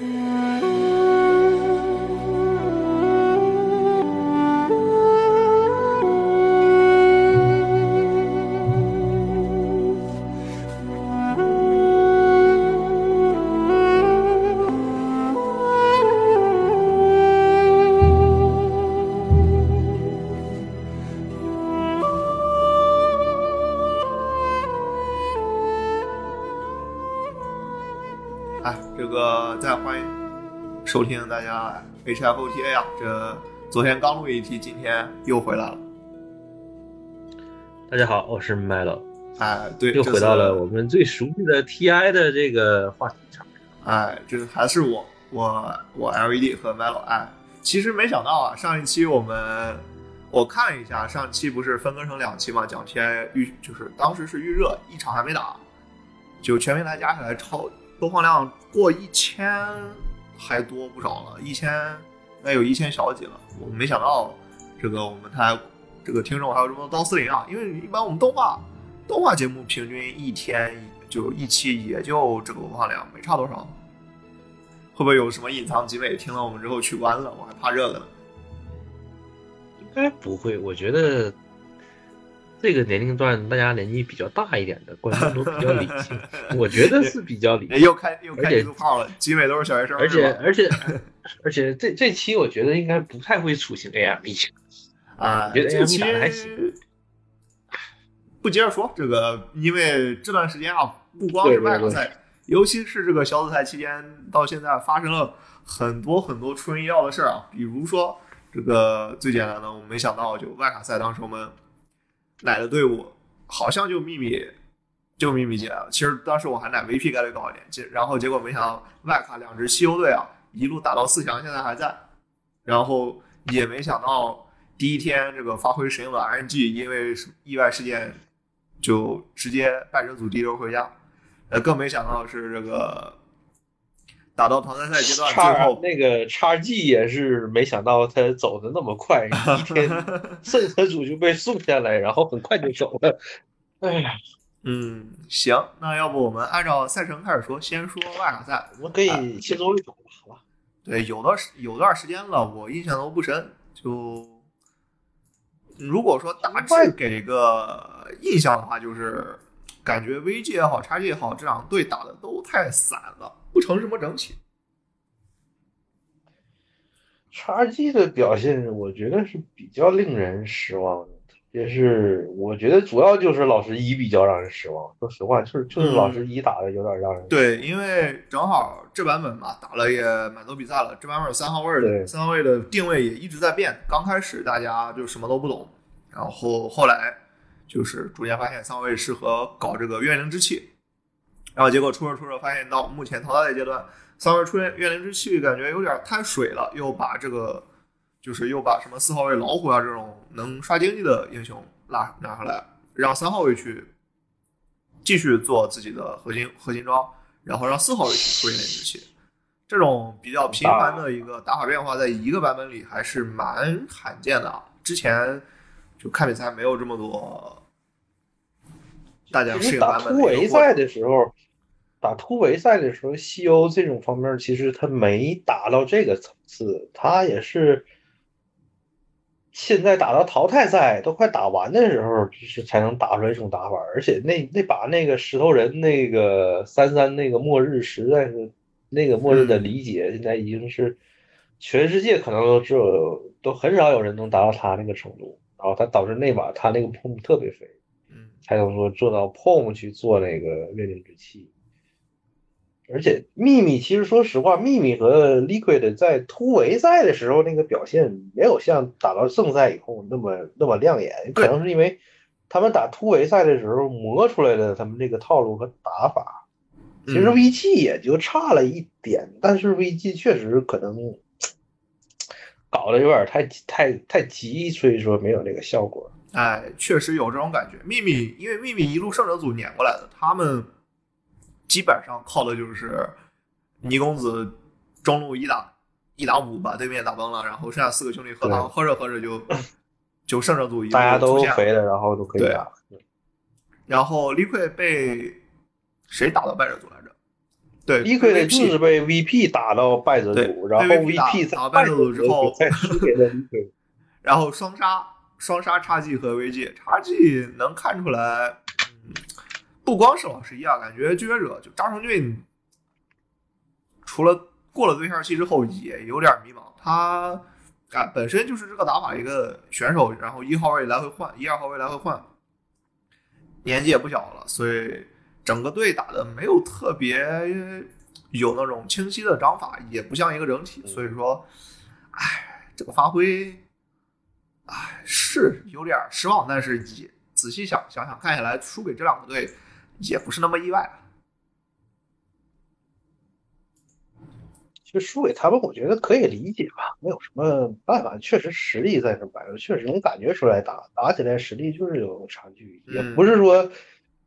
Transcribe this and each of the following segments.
哎，收听大家 HFOTA 呀，这昨天刚录一期，今天又回来了。大家好，我是 Melo，哎，对，又回到了我们最熟悉的 TI 的这个话题上。哎，这还是我，我我 LED 和 Melo。哎，其实没想到啊，上一期我们我看了一下，上期不是分割成两期嘛，讲 TI 预就是当时是预热，一场还没打，就全平台加起来超播放量过一千还多不少了，一千应该有一千小几了。我没想到这个我们台这个听众还有这么多刀司令啊，因为一般我们动画动画节目平均一天就一期也就这个播放量，没差多少。会不会有什么隐藏集美？听了我们之后取关了，我还怕这个呢。应该不会，我觉得这个年龄段大家年纪比较大一点的观众都比较理性，我觉得是比较理性。又开又开而且地图炮了，集美都是小学生，而且而且 而且这这期我觉得应该不太会出现 AME，啊，我觉得这 AME 期打的还行。不接着说这个，因为这段时间啊，不光是对对对外卡赛，尤其是这个小组赛期间，到现在发生了很多很多出人意料的事儿啊。比如说这个最简单的，我没想到，就外卡赛当时我们奶的队伍好像就秘密就秘密进来了。其实当时我还奶 VP 概率高一点，结然后结果没想到外卡两支西欧队啊，一路打到四强，现在还在。然后也没想到第一天这个发挥神勇的 RNG 因为意外事件就直接败者组第一轮回家，呃，更没想到是这个打到淘汰赛阶段最叉后那个叉 G 也是没想到他走的那么快，一天圣车组就被送下来，然后很快就走了。哎呀，嗯，行，那要不我们按照赛程开始说，先说外卡赛。我们可以先说一种吧，好吧？对，有段时有段时间了，我印象都不深。就如果说大致给个印象的话，就是感觉 VG 也好，XG 也好，这两队打的都太散了，不成什么整体。叉 G 的表现，我觉得是比较令人失望的，特别是我觉得主要就是老十一比较让人失望。说实话，就是就是老十一打的有点让人对，因为正好这版本嘛，打了也蛮多比赛了，这版本三号位的对三号位的定位也一直在变。刚开始大家就什么都不懂，然后后来就是逐渐发现三号位适合搞这个怨灵之气，然后结果出着出着发现到目前淘汰的阶段，三号位出现怨灵之气感觉有点太水了，又把这个就是又把什么四号位老虎啊这种能刷经济的英雄拉拿上来，让三号位去继续做自己的核心核心装，然后让四号位去出现之气。这种比较频繁的一个打法变化，在一个版本里还是蛮罕见的啊。之前就看比赛没有这么多大家适应版本的一个过程围赛的时候，打突围赛的时候，西欧这种方面其实他没打到这个层次，他也是现在打到淘汰赛都快打完的时候，就是才能打出来这种打法，而且那那把那个石头人那个三三那个末日实在是那个末日的理解，现在已经是全世界可能都只有都很少有人能达到他那个程度，然后他导致那把他那个 POM 特别肥。嗯才能说做到 POM 去做那个月灵之气。而且秘密其实说实话，秘密和 Liquid 在突围赛的时候那个表现没有像打到正赛以后那么那么亮眼，可能是因为他们打突围赛的时候磨出来的他们这个套路和打法。其实嗯 VG 也就差了一点，但是 VG 确实可能搞得有点太太太急，所以说没有那个效果。哎，确实有这种感觉。秘密，因为秘密一路胜者组撵过来的，他们基本上靠的就是倪公子中路一打一打五把对面打崩了，然后剩下四个兄弟喝汤，喝着喝着就就胜者组大家都肥了，然后都可以对打。然后 Liquid 被谁打到败者组来着？对，Liquid 就是被 VP 打到败者组，然后 VP 在败者组之后再输给了 Liquid，然后双杀双杀叉 G 和 VG，叉 G 能看出来，嗯，不光是老十一啊，感觉拒绝者就张成俊，除了过了对象期之后也有点迷茫，他啊本身就是这个打法一个选手，然后一号位来回换，一二号位来回换，年纪也不小了，所以。整个队打的没有特别有那种清晰的章法，也不像一个整体，所以说，哎，这个发挥，哎，是有点失望。但是也仔细想想想，看下来输给这两个队也不是那么意外。其实输给他们，我觉得可以理解吧，没有什么办法。确实实力在这摆着，确实能感觉出来，打打起来实力就是有差距，也不是说。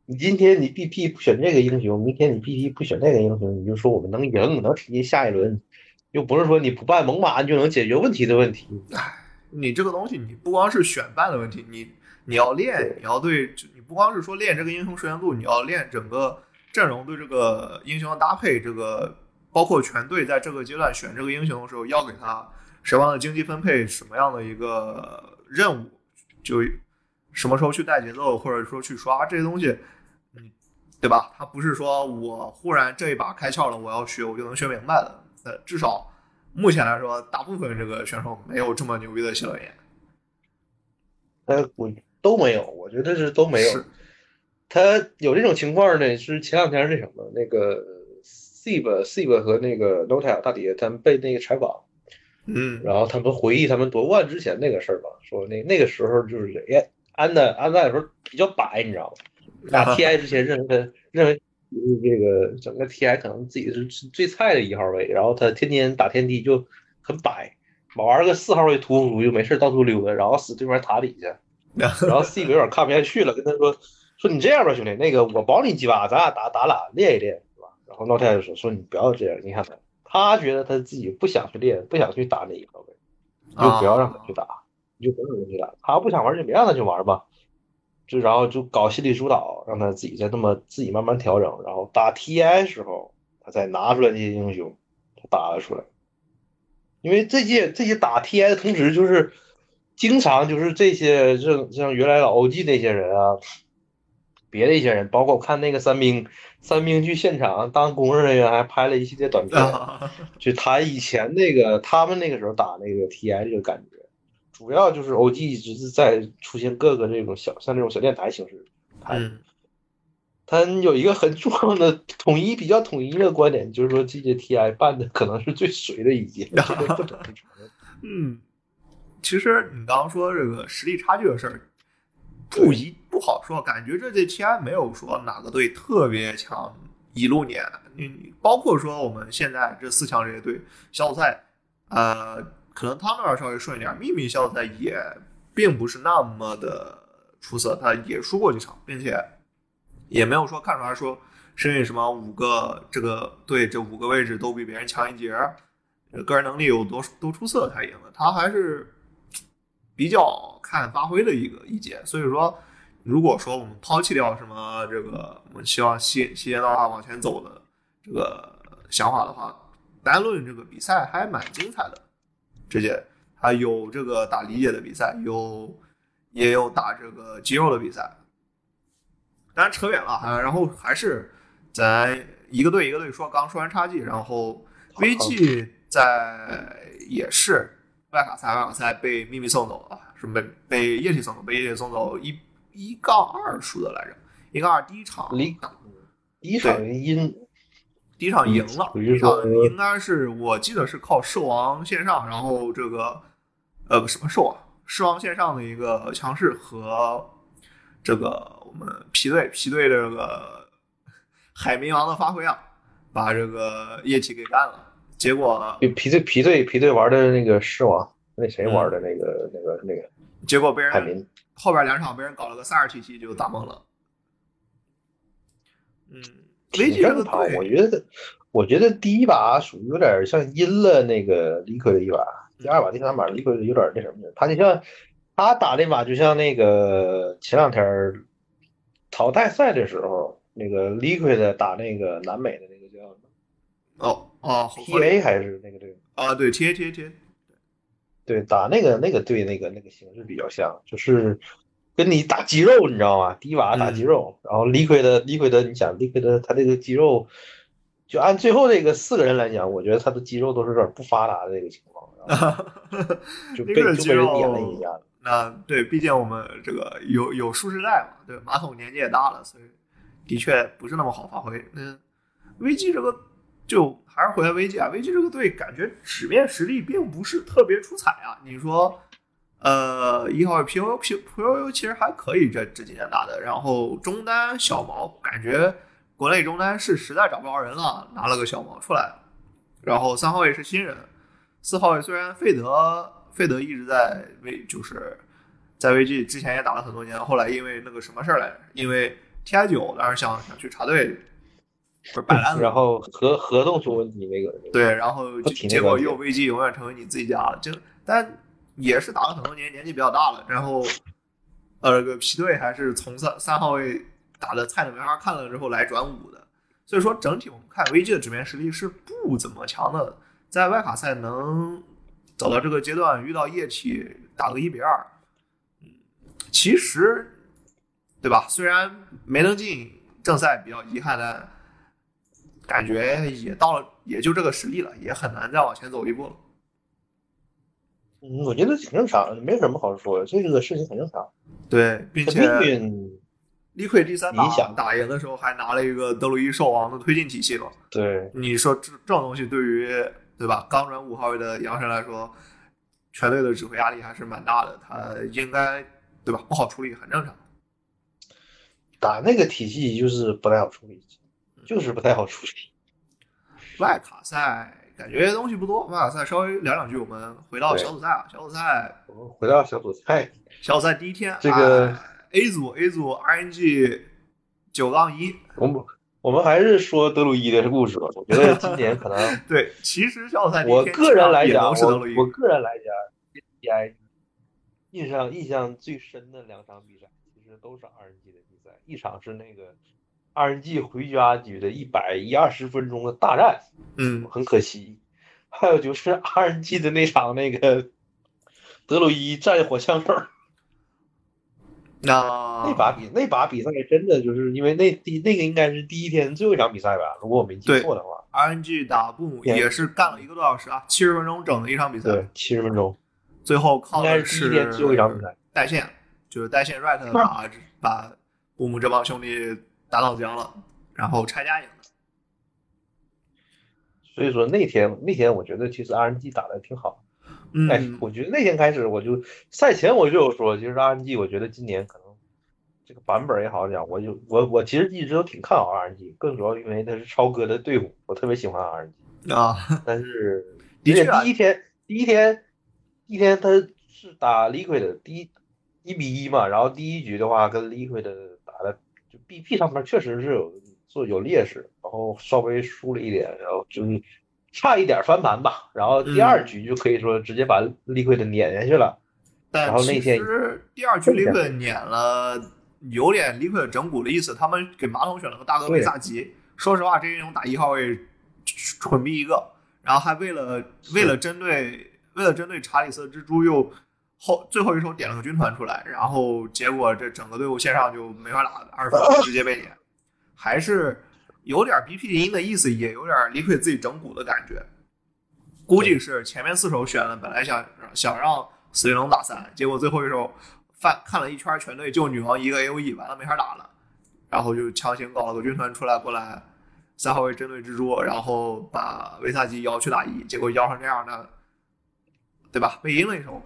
你今天你 BP 不选这个英雄，明天你 BP 不选那个英雄，你就说我们能赢，能挺进下一轮，又不是说你不办猛犸就能解决问题的问题。唉，你这个东西，你不光是选办的问题，你你要练，你要对，你不光是说练这个英雄熟练度，你要练整个阵容对这个英雄的搭配，这个包括全队在这个阶段选这个英雄的时候，要给他什么样的经济分配，什么样的一个任务，就。什么时候去带节奏，或者说去刷这些东西，嗯，对吧？他不是说我忽然这一把开窍了，我要学我就能学明白的。呃，至少目前来说，大部分这个选手没有这么牛逼的新轮眼。呃，我都没有，我觉得是都没有。他有这种情况呢，是前两天那什么，那个 Sib Sib 和那个 Nota 大底他们被那个采访，嗯，然后他们回忆他们夺冠之前那个事儿吧，说那那个时候就是哎。安的安在的时候比较摆，你知道吗？打 TI 之前认为他认为这个整个 TI 可能自己是最菜的一号位，然后他天天打天梯就很摆，玩个四号位屠夫就没事到处溜达，然后死对面塔底下，然后 C 有点看不下去了，跟他说说你这样吧，兄弟，那个我保你几把，咱俩打打俩练一练，是吧？然后老太太说说你不要这样，你看他，他觉得他自己不想去练，不想去打那一个位，你就不要让他去打。你就不用去打，他不想玩就别让他去玩吧，就然后就搞心理疏导，让他自己再那么自己慢慢调整，然后打 TI 时候他再拿出来这些英雄，他打了出来。因为这些这些打 TI 的同时，就是经常就是这些像像原来老 OG 那些人啊，别的一些人，包括我看那个三兵三兵去现场当工作人员，还拍了一系列短片，就谈以前那个他们那个时候打那个 TI 这个感觉。主要就是 OG 一直是在出现各个这种小像这种小电台形式，它它有一个很重要的统一比较统一的观点，就是说这届 TI 办的可能是最水的一届，嗯，其实你刚刚说这个实力差距的事儿，不一不好说，感觉这届 TI 没有说哪个队特别强，一路年，你包括说我们现在这四强这些队小组赛，呃。可能他那边稍微顺一点，秘密小组赛也并不是那么的出色，他也输过几场，并且也没有说看出来说是因为什么五个这个队这五个位置都比别人强一截，个人能力有多多出色才赢的，他还是比较看发挥的一个一节。所以说，如果说我们抛弃掉什么这个我们希望西西安的话往前走的这个想法的话，单论这个比赛还蛮精彩的。直接，还有这个打理解的比赛，有也有打这个肌肉的比赛。当然扯远了啊，然后还是咱一个队一个队说。刚说完差距然后 VG 在也是外卡赛，外卡赛被秘密送走了，是被被液体送走，被液体送走一一杠二输的来着，一杠二第一场，第一场因。第一场赢了，第一场应该是我记得是靠兽王线上，然后这个呃什么兽啊，狮王线上的一个强势和这个我们皮队皮队的这个海绵王的发挥啊，把这个液体给干了。结果皮队皮队皮队玩的那个狮王，那谁玩的那个那个那个，结果被人后边两场被人搞了个三二 T T 就打懵了。嗯。挺正常，我觉得，我觉得第一把属于有点像阴了那个李逵的一把，第二把、第三把李逵有点那什么。他就像他打那把，就像那个前两天淘汰赛的时候，那个 Liquid 打那个南美的那个叫哦哦，T A 还是那个队啊？对，T A T A T A，对，打那个那个队那个那个形式比较像，就是跟你打肌肉，你知道吗？迪瓦打肌肉，然后 Liquid 的 Liquid 的，你想 Liquid 的他这个肌肉，就按最后这个四个人来讲，我觉得他的肌肉都是有点不发达的这个情况，就被就被人碾了一下。那对，毕竟我们这个有有舒适带嘛，对，马桶年纪也大了，所以的确不是那么好发挥。那 VG 这个就还是回来 VG 啊，VG 这个队感觉纸面实力并不是特别出彩啊。你说，呃，一号位 POU P POU 其实还可以，这这几年打的。然后中单小毛，感觉国内中单是实在找不着人了，拿了个小毛出来。然后三号位是新人，四号位虽然费德。费德一直在为就是在 VG 之前也打了很多年，后来因为那个什么事儿来着？因为 TI 九当时想想去插队，不是摆烂 了，然后合合同出问题那个。对，然后结果又危机永远成为你自己家了。就但也是打了很多年，年纪比较大了。然后呃，这个皮队还是从三三号位打的菜的没法看了之后来转五的。所以说整体我们看 VG 的纸面实力是不怎么强的，在外卡赛能。走到这个阶段，遇到液体打个一比二，嗯，其实，对吧？虽然没能进正赛比较遗憾，但感觉也到了，也就这个实力了，也很难再往前走一步了。嗯，我觉得挺正常，没什么好说的，这个事情很正常。对，并且李奎第三场打赢的时候还拿了一个德鲁伊兽王的推进体系嘛。对，你说这这种东西对于。对吧？刚转五号位的杨神来说，全队的指挥压力还是蛮大的。他应该对吧？不好处理，很正常。打那个体系就是不太好处理，就是不太好处理。外卡赛感觉东西不多，外卡赛稍微聊两句。我们回到小组赛啊，小组赛，我们回到小组赛。小组赛第一天，这个 A 组 A 组 RNG 九杠一。我们我们还是说德鲁伊的故事吧。我觉得今年可能 对，其实小组赛我个人来讲，我我个人来讲，TI 印象印象最深的两场比赛，其实都是 RNG 的比赛。一场是那个 RNG 回家局的一百一二十分钟的大战，嗯，很可惜。还有就是 RNG 的那场那个德鲁伊战火枪手。那那把比那把比赛真的就是因为那第那个应该是第一天最后一场比赛吧，如果我没记错的话。RNG 打布姆也是干了一个多小时啊，七十分钟整的一场比赛。对，七十分钟，最后靠的是第一天最后一场比赛带线，就是带线 right 打把布姆这帮兄弟打倒僵了，然后拆家赢的。所以说那天那天我觉得其实 RNG 打的挺好。哎，我觉得那天开始我就赛前我就有说，其实 RNG 我觉得今年可能这个版本也好讲，我就我我其实一直都挺看好 RNG，更主要因为他是超哥的队伍，我特别喜欢 RNG 啊。但是的确第一天第一天第一天他是打 Liquid 的第一一比一嘛，然后第一局的话跟 Liquid 的就 BP 上面确实是有做有劣势，然后稍微输了一点，然后就。差一点翻盘吧，然后第二局就可以说直接把利奎的撵下去了。但其实第二局利奎撵了，有点利奎整蛊的意思。他们给马桶选了个大哥贝萨吉，说实话，这英雄打一号位蠢逼一个。然后还为了为了针对为了针对查理斯蜘蛛，又后最后一手点了个军团出来，然后结果这整个队伍线上就没法打，二分 直接被点，还是。有点 BP 音的意思，也有点李逵自己整蛊的感觉。估计是前面四手选了，本来想想让死灵龙打三，结果最后一手翻看了一圈全队就女王一个 AOE，完了没法打了，然后就强行搞了个军团出来过来，三号位针对蜘蛛，然后把维萨基摇去打一，结果摇成这样的，对吧？被阴了一手，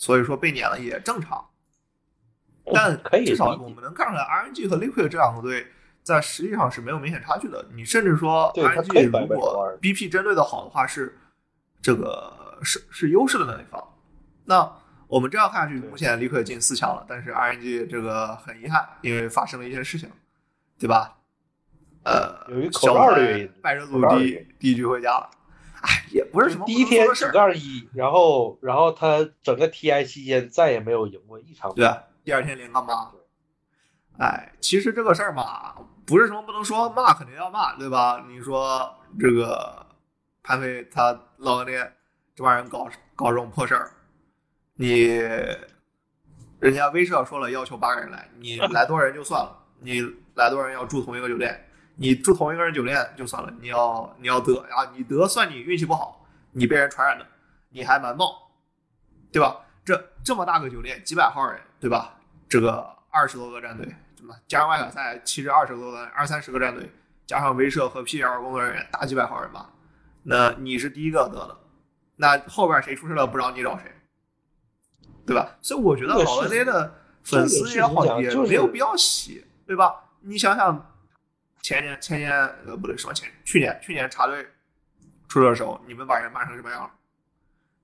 所以说被撵了也正常。但至少我们能看出来，RNG 和 Liquid 这两个队。在实力上是没有明显差距的。你甚至说，RNG 如果 BP 针对的好的话，是这个是是优势的那一方。那我们这样看下去，目前 Liquid 进四强了。但是 RNG 这个很遗憾，因为发生了一些事情，对吧？呃，由于口罩的原因，败者组第第一局回家了。哎，也不是什么第一天九杠一，然后然后他整个 TI 期间再也没有赢过一场。对，第二天零杠八。哎，其实这个事儿嘛，不是什么不能说，骂肯定要骂，对吧？你说这个潘飞他老干爹这帮人搞搞这种破事儿，你人家威社说了要求八个人来，你来多少人就算了，你来多少人要住同一个酒店，你住同一个人酒店就算了，你要你要得啊，你得算你运气不好，你被人传染的，你还瞒报，对吧？这这么大个酒店，几百号人，对吧？这个二十多个战队，怎么加上外卡赛，其实二十多个、二三十个战队，加上威慑和 PL 工作人员，大几百号人吧。那你是第一个得的，那后边谁出事了不找你找谁，对吧？所以我觉得这个老干是爹的粉丝也好，也没有必要洗，对吧？你想想，前年前年呃不对，什么前去年去年查队出事的时候，你们把人骂成什么样了，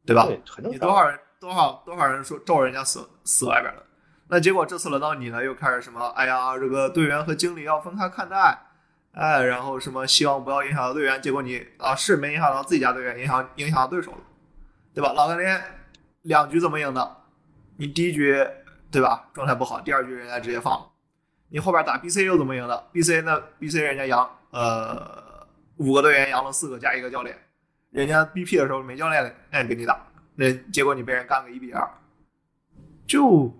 对吧？你多少人多少多少人说咒人家死死外边了，那结果这次轮到你了，又开始什么？哎呀，这个队员和经理要分开看待，哎，然后什么希望不要影响到队员，结果你啊是没影响到自己家队员，影响影响到对手了，对吧？老干爹两局怎么赢的？你第一局对吧状态不好，第二局人家直接放了，你后边打 BC 又怎么赢的？BC 那 BC 人家杨呃五个队员阳了四个加一个教练，人家 BP 的时候没教练哎给你打，那结果你被人干个一比二，就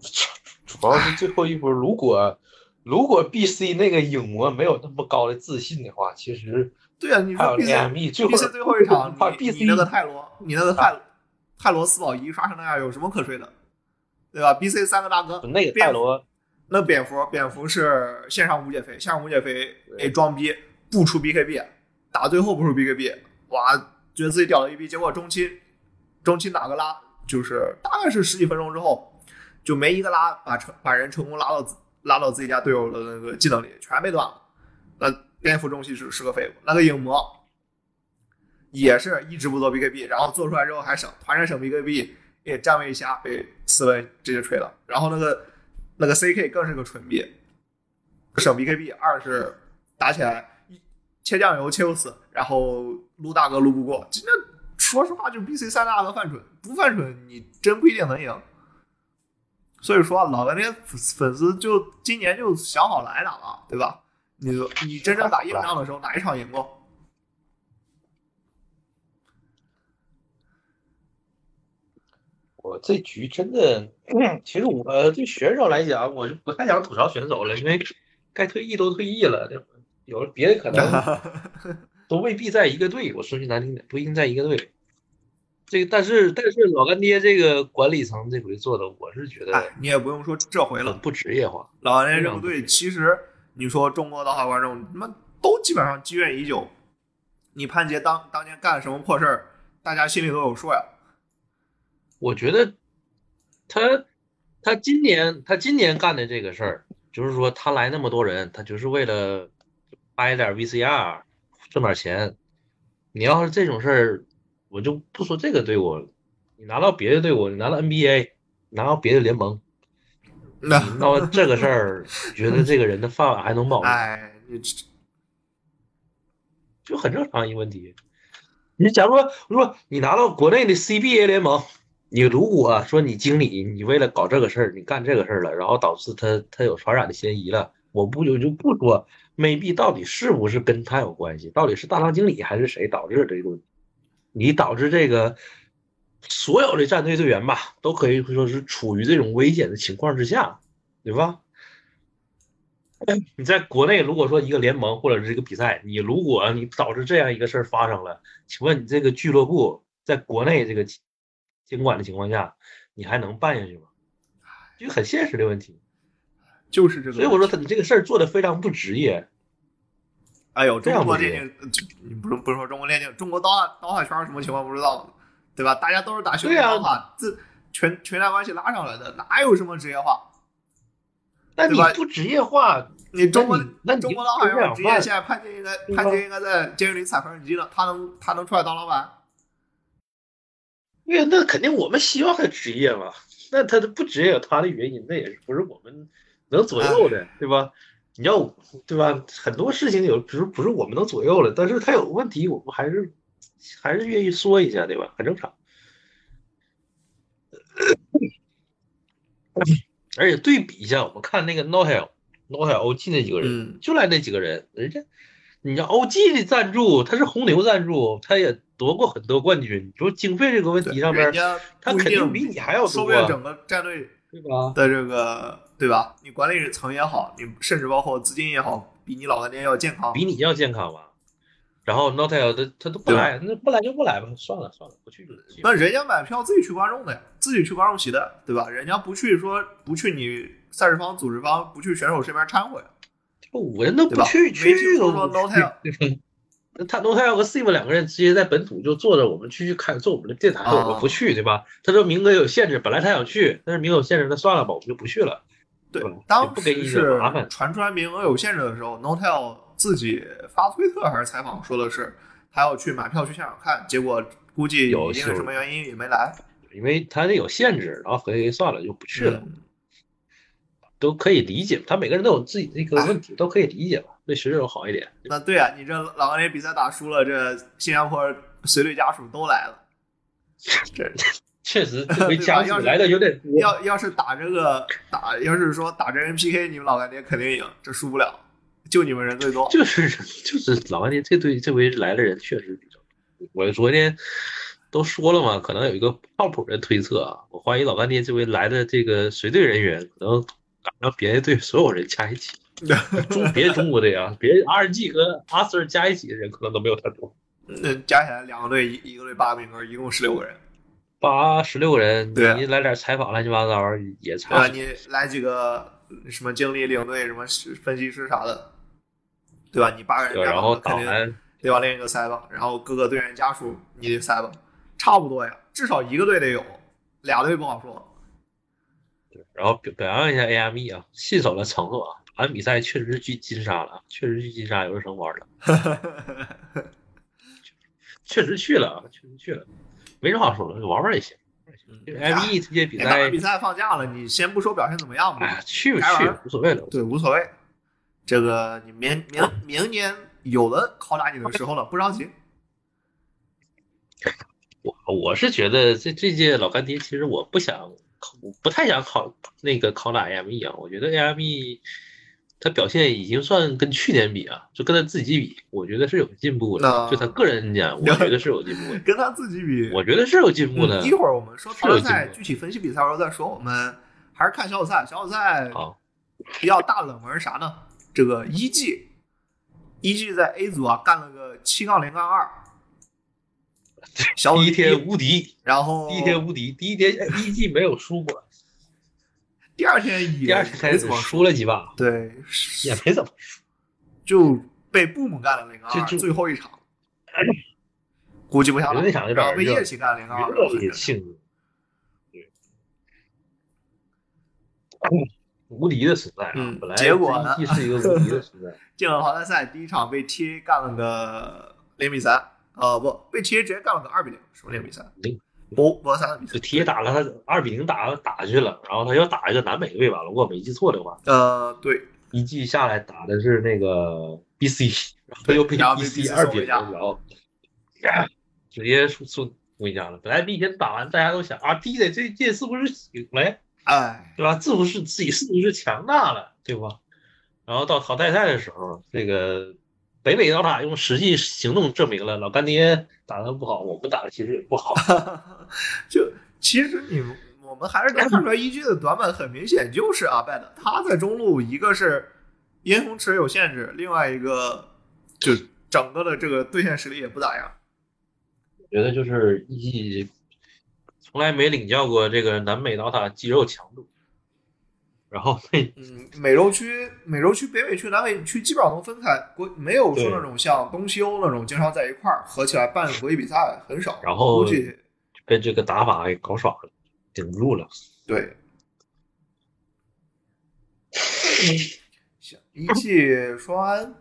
主要是最后一波，如果如果 BC 那个影魔没有那么高的自信的话，其实对啊，你说 BC 最后 BC 最后一场 把你你 BC 那个泰罗，你那个泰泰罗四保一刷成那样，有什么可吹的？对吧？BC 三个大哥，那个泰罗那蝙蝠蝙蝠是线上无解飞，线上无解飞哎装逼不出 BKB，打最后不出 BKB，哇，觉得自己屌了一逼，结果中期中期哪个拉，就是大概是十几分钟之后，就没一个拉把成把人成功拉到自拉到自己家队友的那个技能里，全被断了。那蝙蝠中期是是个废物，那个影魔也是一直不做 BKB，然后做出来之后还省团战省 BKB，也站位一下被斯文直接吹了，然后那个那个 CK 更是个蠢逼，省 BKB，二是打起来一切酱油切不死，然后撸大哥撸不过，今天说实话就 BC 三大哥犯蠢，不犯蠢你真不一定能赢。所以说啊，老干爹粉粉丝就今年就想好来打了，对吧？你你真正打硬仗的时候，哪一场赢过？我这局真的，其实我对选手来讲，我就不太想吐槽选手了，因为该退役都退役了，有了别的可能 都未必在一个队。我说句难听点，不一定在一个队。这个，但是但是老干爹这个管理层这回做的，我是觉得哎，你也不用说这回了，不职业化。老干爹这个队其实你说中国的好观众，他妈都基本上积怨已久。你潘杰当当年干什么破事儿，大家心里都有数呀。我觉得他他今年他今年干的这个事儿，就是说他来那么多人，他就是为了拍点 VCR 挣点钱。你要是这种事儿，我就不说这个队伍，你拿到别的队伍，你拿到 NBA，拿到别的联盟，那那这个事儿，觉得这个人的饭碗还能保住？哎，就很正常一个问题。你假如说，如果你拿到国内的 CBA 联盟，你如果说你经理你为了搞这个事儿，你干这个事儿了，然后导致他他有传染的嫌疑了，我不我就不说 maybe 到底是不是跟他有关系，到底是大堂经理还是谁导致这个？你导致这个所有的战队队员吧，都可以说是处于这种危险的情况之下，对吧？你在国内，如果说一个联盟或者是一个比赛，你如果你导致这样一个事儿发生了，请问你这个俱乐部在国内这个监管的情况下，你还能办下去吗？这个很现实的问题。就是这个。所以我说他你这个事儿做的非常不职业。哎呦，这中国电竞，你不是不是说中国电竞，中国刀塔刀塔圈什么情况不知道，对吧？大家都是打兄弟刀塔，这全全家关系拉上来的，哪有什么职业化？那你不职业化，你中国那你中国刀塔就这样要职业，现在潘杰应该潘杰应该在监狱里踩缝纫机呢，他能他能出来当老板？因为那肯定我们希望他职业嘛。那他的不职业有他的原因，那也是不是我们能左右的，对吧？你要对吧？很多事情有不是不是我们能左右的，但是他有问题，我们还是还是愿意说一下，对吧？很正常。而且对比一下，我们看那个 No Hell 诺泰 OG 那几个人，嗯就来那几个人，人家你像 OG 的赞助，他是红牛赞助，他也夺过很多冠军。你说经费这个问题上面他肯定比你还要说多啊，不定整个战队对吧？的这个对吧？你管理层也好，你甚至包括资金也好，比你老干爹要健康。比你要健康吧。然后 Notel 他他都不来，那不来就不来吧，算了算了，不去就行。那人家买票自己去观众的呀，自己去观众席的，对吧？人家不去说不去你赛事方、组织方，不去选手身边掺和呀，这五个人都？不去，没去听说那他 Notel 和 Sim 两个人直接在本土就坐着，我们去去看做我们的电台，啊我们不去，对吧？他说名额有限制，本来他想去，但是名额有限制，那算了吧，我们就不去了。对对，当不给你时是麻烦传出来名额有限制的时候，Notel 自己发推特还是采访说的是他要去买票去现场看，结果估计有因为什么原因也没来。因为他这有限制，然后合计算了就不去了，嗯都可以理解。他每个人都有自己的一个问题，都可以理解吧，对选手好一点。那对啊，你这老干爹比赛打输了，这新加坡随队家属都来了。这确实，这回家属来的有点多。要要是打这个打，要是说打这人 PK，你们老干爹肯定赢，这输不了，就你们人最多。就是 就是老干爹这队这回来的人确实比较多，我昨天都说了嘛，可能有一个靠谱的推测啊，我怀疑老干爹这回来的这个随队人员可能赶上别的队所有人加一起，中别中国队啊，别 RG 和阿 Sir 加一起的人可能都没有他多，那加起来两个队，一一个队八个名额，一共十六个人，八十六个人，对啊你来点采访乱七八糟也对吧？差，你来几个什么经理、领队、什么分析师啥的，对吧？你八个人然后肯定导完得往另一个塞吧，然后各个队员家属你得塞吧，差不多呀，至少一个队得有，俩队不好说。对然后表表扬一下 AME 啊，信守了承诺啊，打完比赛确实是去金沙了，确实去金沙游乐城玩了。确实去了，啊，确实去了，没什么好说的，玩玩也行。就是 M E 这些比赛比，赛放假了，你先不说表现怎么样吧，哎，去不去无所谓了。对，无所谓。这个你明明明年有了拷打你的时候了，不着急。我我是觉得这这届老干爹，其实我不想，我不太想考那个拷打 M E 啊。我觉得 M E 他表现已经算跟去年比啊，就跟他自己比，我觉得是有进步的。那就他个人讲，我觉得是有进步的。跟他自己比，我觉得是有进步的嗯。一会儿我们说淘汰赛具体分析比赛的时候再说，我们还是看小组赛。小组赛，比较大冷门是啥呢？这个一季，一季在 A 组啊干了个七杠零杠二，小组第一天无敌，然后第一天无敌，第一天一季没有输过，第二天也第二天开始没怎么输了几把，对，也没怎么输。就被布姆干了零杠二，最后一场，估计不想打，我觉得那场有点热然后被叶奇干了零杠二，热烈庆祝，对，无敌的存在啊！嗯本来结果呢是一个无敌的存在，进了淘汰赛，第一场被 TA 干了个零比三，呃不，被 TA 直接干了个二比零，什么零比三？零博博萨的比赛就。铁打了他二比零打打去了，然后他又打一个南美队吧，如果没记错的话，呃，对，一季下来打的是那个 BC，然后又被 BC 二比零，然后直接输输回家了。本来那天打完，大家都想啊，，D 的这届是不是醒了呀？哎，对吧？是不是自己是不是强大了，对吧？然后到淘汰赛的时候，这个北美刀塔用实际行动证明了老干爹打的不好，我们打的其实也不好。就其实你我们还是能看出来一季的短板很明显，就是阿拜的他在中路一个是烟红池有限制，另外一个就整个的这个对线实力也不咋样。我觉得就是一季从来没领教过这个南美刀塔肌肉强度，然后被嗯，美洲区、美洲区、北美区、南美区基本上能分开，国没有说那种像东西欧那种经常在一块儿合起来办国际比赛，很少。然后估计被这个打法给搞耍了，顶不住了。对。行，一气说完，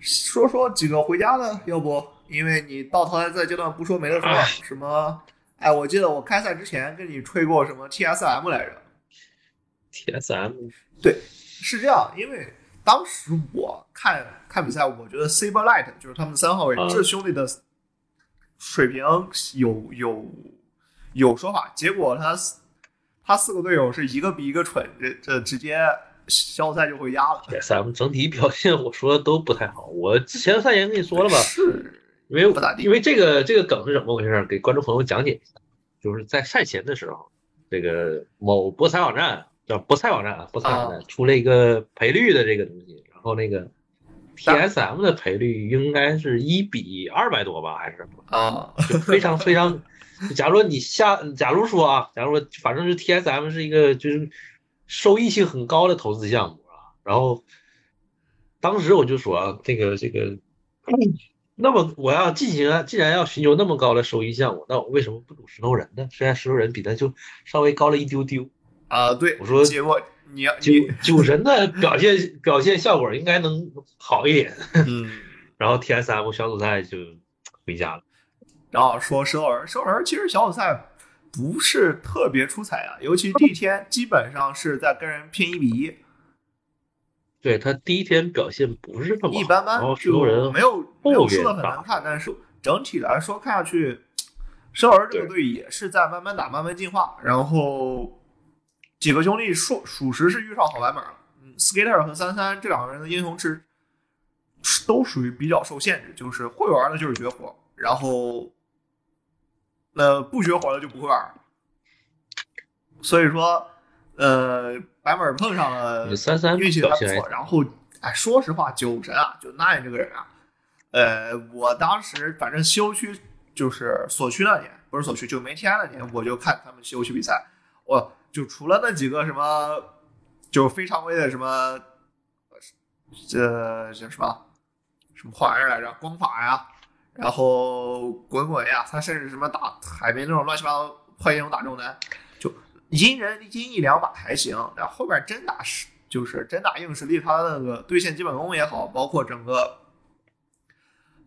说说几个回家的，要不？因为你到淘汰赛阶段不说没得说，哎什么？哎，我记得我开赛之前跟你吹过什么 TSM 来着？TSM 对，是这样，因为当时我看看比赛，我觉得 Saber Light 就是他们三号位、啊这兄弟的水平有有有说法，结果他他四个队友是一个比一个蠢，这这直接小组赛就回家了。TSM 整体表现，我说的都不太好。我之前赛前跟你说了吧，是因为不咋地因为这个这个梗是怎么回事？给观众朋友讲解一下，就是在赛前的时候，这个某博彩网站叫博彩网站啊，博彩网站出了一个赔率的这个东西，然后那个 TSM 的赔率应该是一比二百多吧，还是什么？啊，就非常非常。假如说你下，假如说啊，假如说反正是 TSM 是一个就是收益性很高的投资项目啊，然后当时我就说啊，这个这个，那么我要进行啊，既然要寻求那么高的收益项目，那我为什么不赌石头人呢？虽然石头人比他就稍微高了一丢丢，啊，对，我说结果你要酒你酒神的表现表现效果应该能好一点，嗯，然后 TSM 小组赛就回家了。然后说石头人，石头人其实小组赛不是特别出彩啊，尤其第一天基本上是在跟人拼一比一，对他第一天表现不是那么好，一般般然后，石就头人没有没有输的很难看，但是整体来说看下去，石头人这个队也是在慢慢打、慢慢进化，然后几个兄弟属属实是遇上好版本了。嗯，Skater 和三三这两个人的英雄是都属于比较受限制，就是会玩的就是绝活，然后那不绝活的就不会玩。所以说，呃，版本碰上了三三运气还不错。然后，哎，说实话，酒神啊，就 Nine 这个人啊，呃，我当时反正西欧区就是所区那年，不是所区，就没天那年，我就看他们西欧区比赛，我就除了那几个什么，就非常规的什么，这叫什么什么玩意儿来着，光法呀，然后滚滚呀，他甚至什么打海绵那种乱七八糟破英雄打中单，就阴人阴一两把还行，然后后边真打实就是真打硬实力，他那个对线基本功也好，包括整个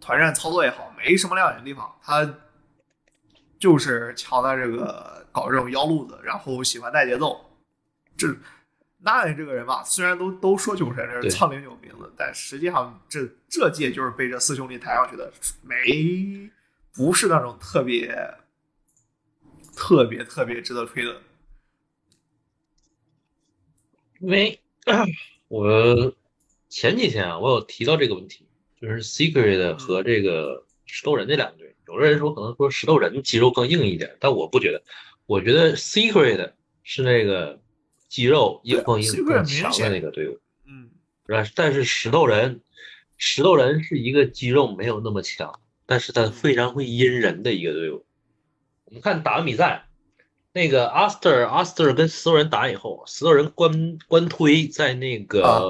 团战操作也好，没什么亮眼的地方，他就是强在这个搞这种腰路子，然后喜欢带节奏。这那这个人吧，虽然都都说酒神是对苍岭有名的，但实际上这这届就是被这四兄弟抬上去的，没不是那种特别特别特别值得吹的。因为 我前几天啊，我有提到这个问题，就是 Secret 和这个石头人这两队，有的人说可能说石头人肌肉更硬一点，但我不觉得，我觉得 Secret 是那个肌肉硬碰硬更强的那个队伍，嗯，是？但是石头人，石头人是一个肌肉没有那么强，但是他非常会阴人的一个队伍。我们看打完比赛，那个 Aster Aster 跟石头人打以后，石头人官官推在那个、啊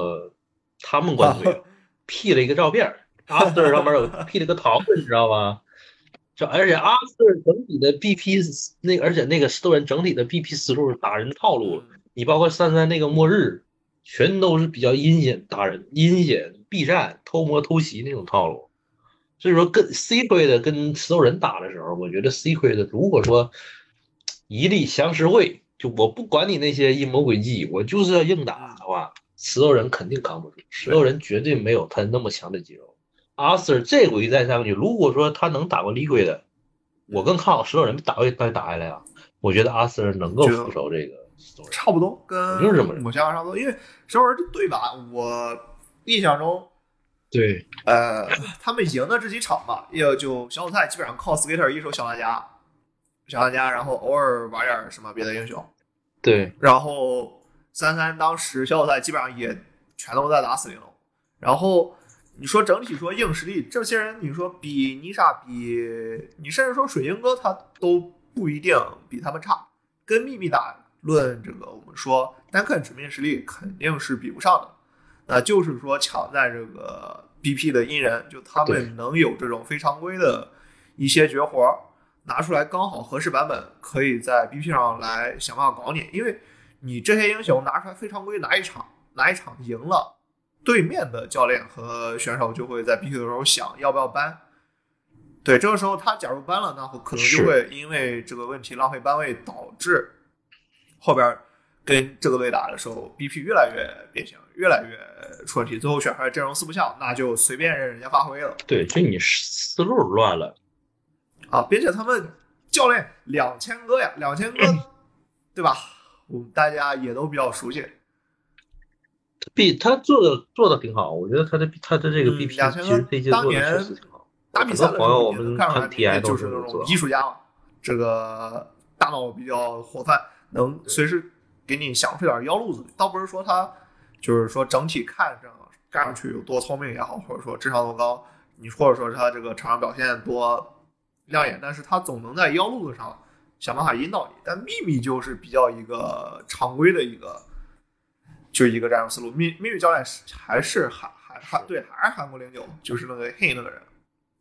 他们官推 P 了一个照片，Aster 上面有 P 了个桃子，你知道吗？就而且 Aster 整体的 BP 那，而且那个石头人整体的 BP 思路打人套路，你包括三三那个末日，全都是比较阴险打人、阴险避战、偷摸偷袭那种套路。所以说，跟 Secret 的跟石头人打的时候，我觉得 Secret 的如果说一力降十会，就我不管你那些阴谋诡计，我就是要硬打的话，石头人肯定扛不住，石头人绝对没有他那么强的肌肉。阿 Sir 这回再上去，如果说他能打过 Liquid 的，我更看好石头人打会打打下来啊。我觉得阿 Sir 能够就副手这个石头人。差不多，跟就是这么我想法差不多。因为首尔这队吧，我印象中，对，呃，他们赢的这几场吧，也就小组赛基本上靠 Skater 一手小当家，小当家，然后偶尔玩点什么别的英雄，对，然后三三当时小组赛基本上也全都在打死玲珑，然后你说整体说硬实力，这些人你说比妮莎比你甚至说水晶哥他都不一定比他们差，跟秘密打论这个我们说单看纸面实力肯定是比不上的，那就是说抢在这个 BP 的阴人，就他们能有这种非常规的一些绝活儿拿出来，刚好合适版本，可以在 BP 上来想办法搞你，因为你这些英雄拿出来非常规，拿一场拿一场赢了，对面的教练和选手就会在 BP 的时候想要不要搬。对，这个时候他假如搬了，那可能就会因为这个问题浪费班位，导致后边跟这个队打的时候，BP 越来越变形，越来越出问题，最后选出来阵容四不像，那就随便任人家发挥了对，就你思路乱了。啊！并且他们教练两千哥呀，两千哥，对吧？我们大家也都比较熟悉。B 他做的做的挺好，我觉得他的他的这个嗯 BP 两千其实这一届做的当年确实挺好。打比赛的朋友候我们看 TI 都就是那种艺术家嘛，这个大脑比较活泛，能随时给你想出点幺路子。倒不是说他就是说整体看上看上去有多聪明也好，或者说智商多高，你或者说他这个场上表现多亮眼，但是他总能在腰路子上想办法引导你。但秘密就是比较一个常规的一个，就一个战术思路。命命运教练是还是韩韩韩对还是韩国零九，就是那个 He 那个人，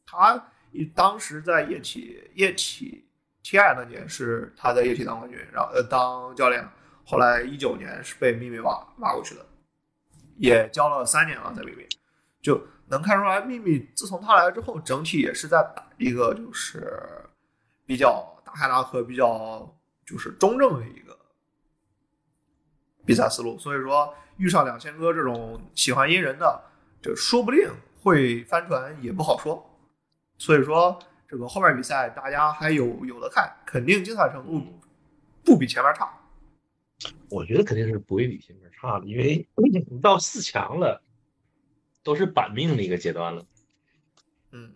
他一当时在液体液体 TI 那年是他在液体当冠军，然后呃当教练，后来一九年是被秘密挖挖过去的，也教了三年了在秘密，就能看出来秘密自从他来了之后，整体也是在打一个就是比较大开大合、比较就是中正的一个比赛思路，所以说遇上两千哥这种喜欢阴人的，这说不定会翻船，也不好说。所以说，这个后面比赛大家还有有的看，肯定精彩程度不比前面差。我觉得肯定是不会比前面差的，因为你到四强了，都是板命的一个阶段了。嗯，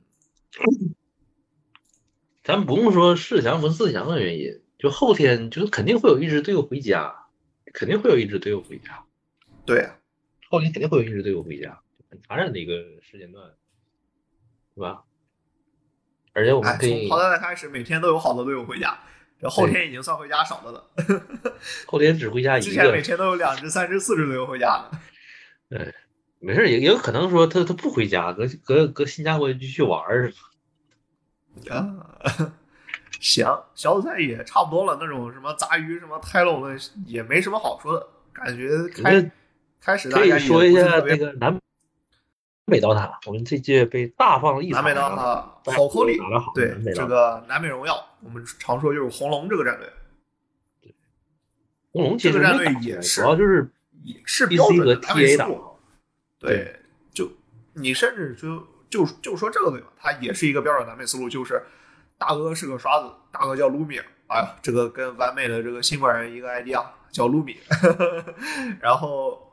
咱不用说四强不四强的原因，就后天就是肯定会有一支队伍回家，肯定会有一支队友回家，对，后天肯定会有一支队友回家，很残忍的一个时间段，是吧？而且我们哎，可以从淘汰赛开始，每天都有好多队伍回家，这后天已经算回家少的了。后天只回家一之前每，天都有两支、三支、四支队友回家呢。没事也也有可能说他他不回家，搁搁搁新加坡继续玩儿，啊，行，小组赛也差不多了，那种什么杂鱼、什么泰隆的也没什么好说的，感觉开开始大可以家也说一下不是特别那个南北刀塔，我们这届被大放异彩南美了，刀塔好口里打得好，对这个南美荣耀，我们常说就是红龙这个战队红龙其实这个战队也是主要就是也是标准的和 TA 打。对，就你甚至就就就说这个队吧，它也是一个标准南美思路，就是大哥是个刷子，大哥叫卢米，哎呀，这个跟完美的这个新冠人一个 ID 啊，叫卢米。然后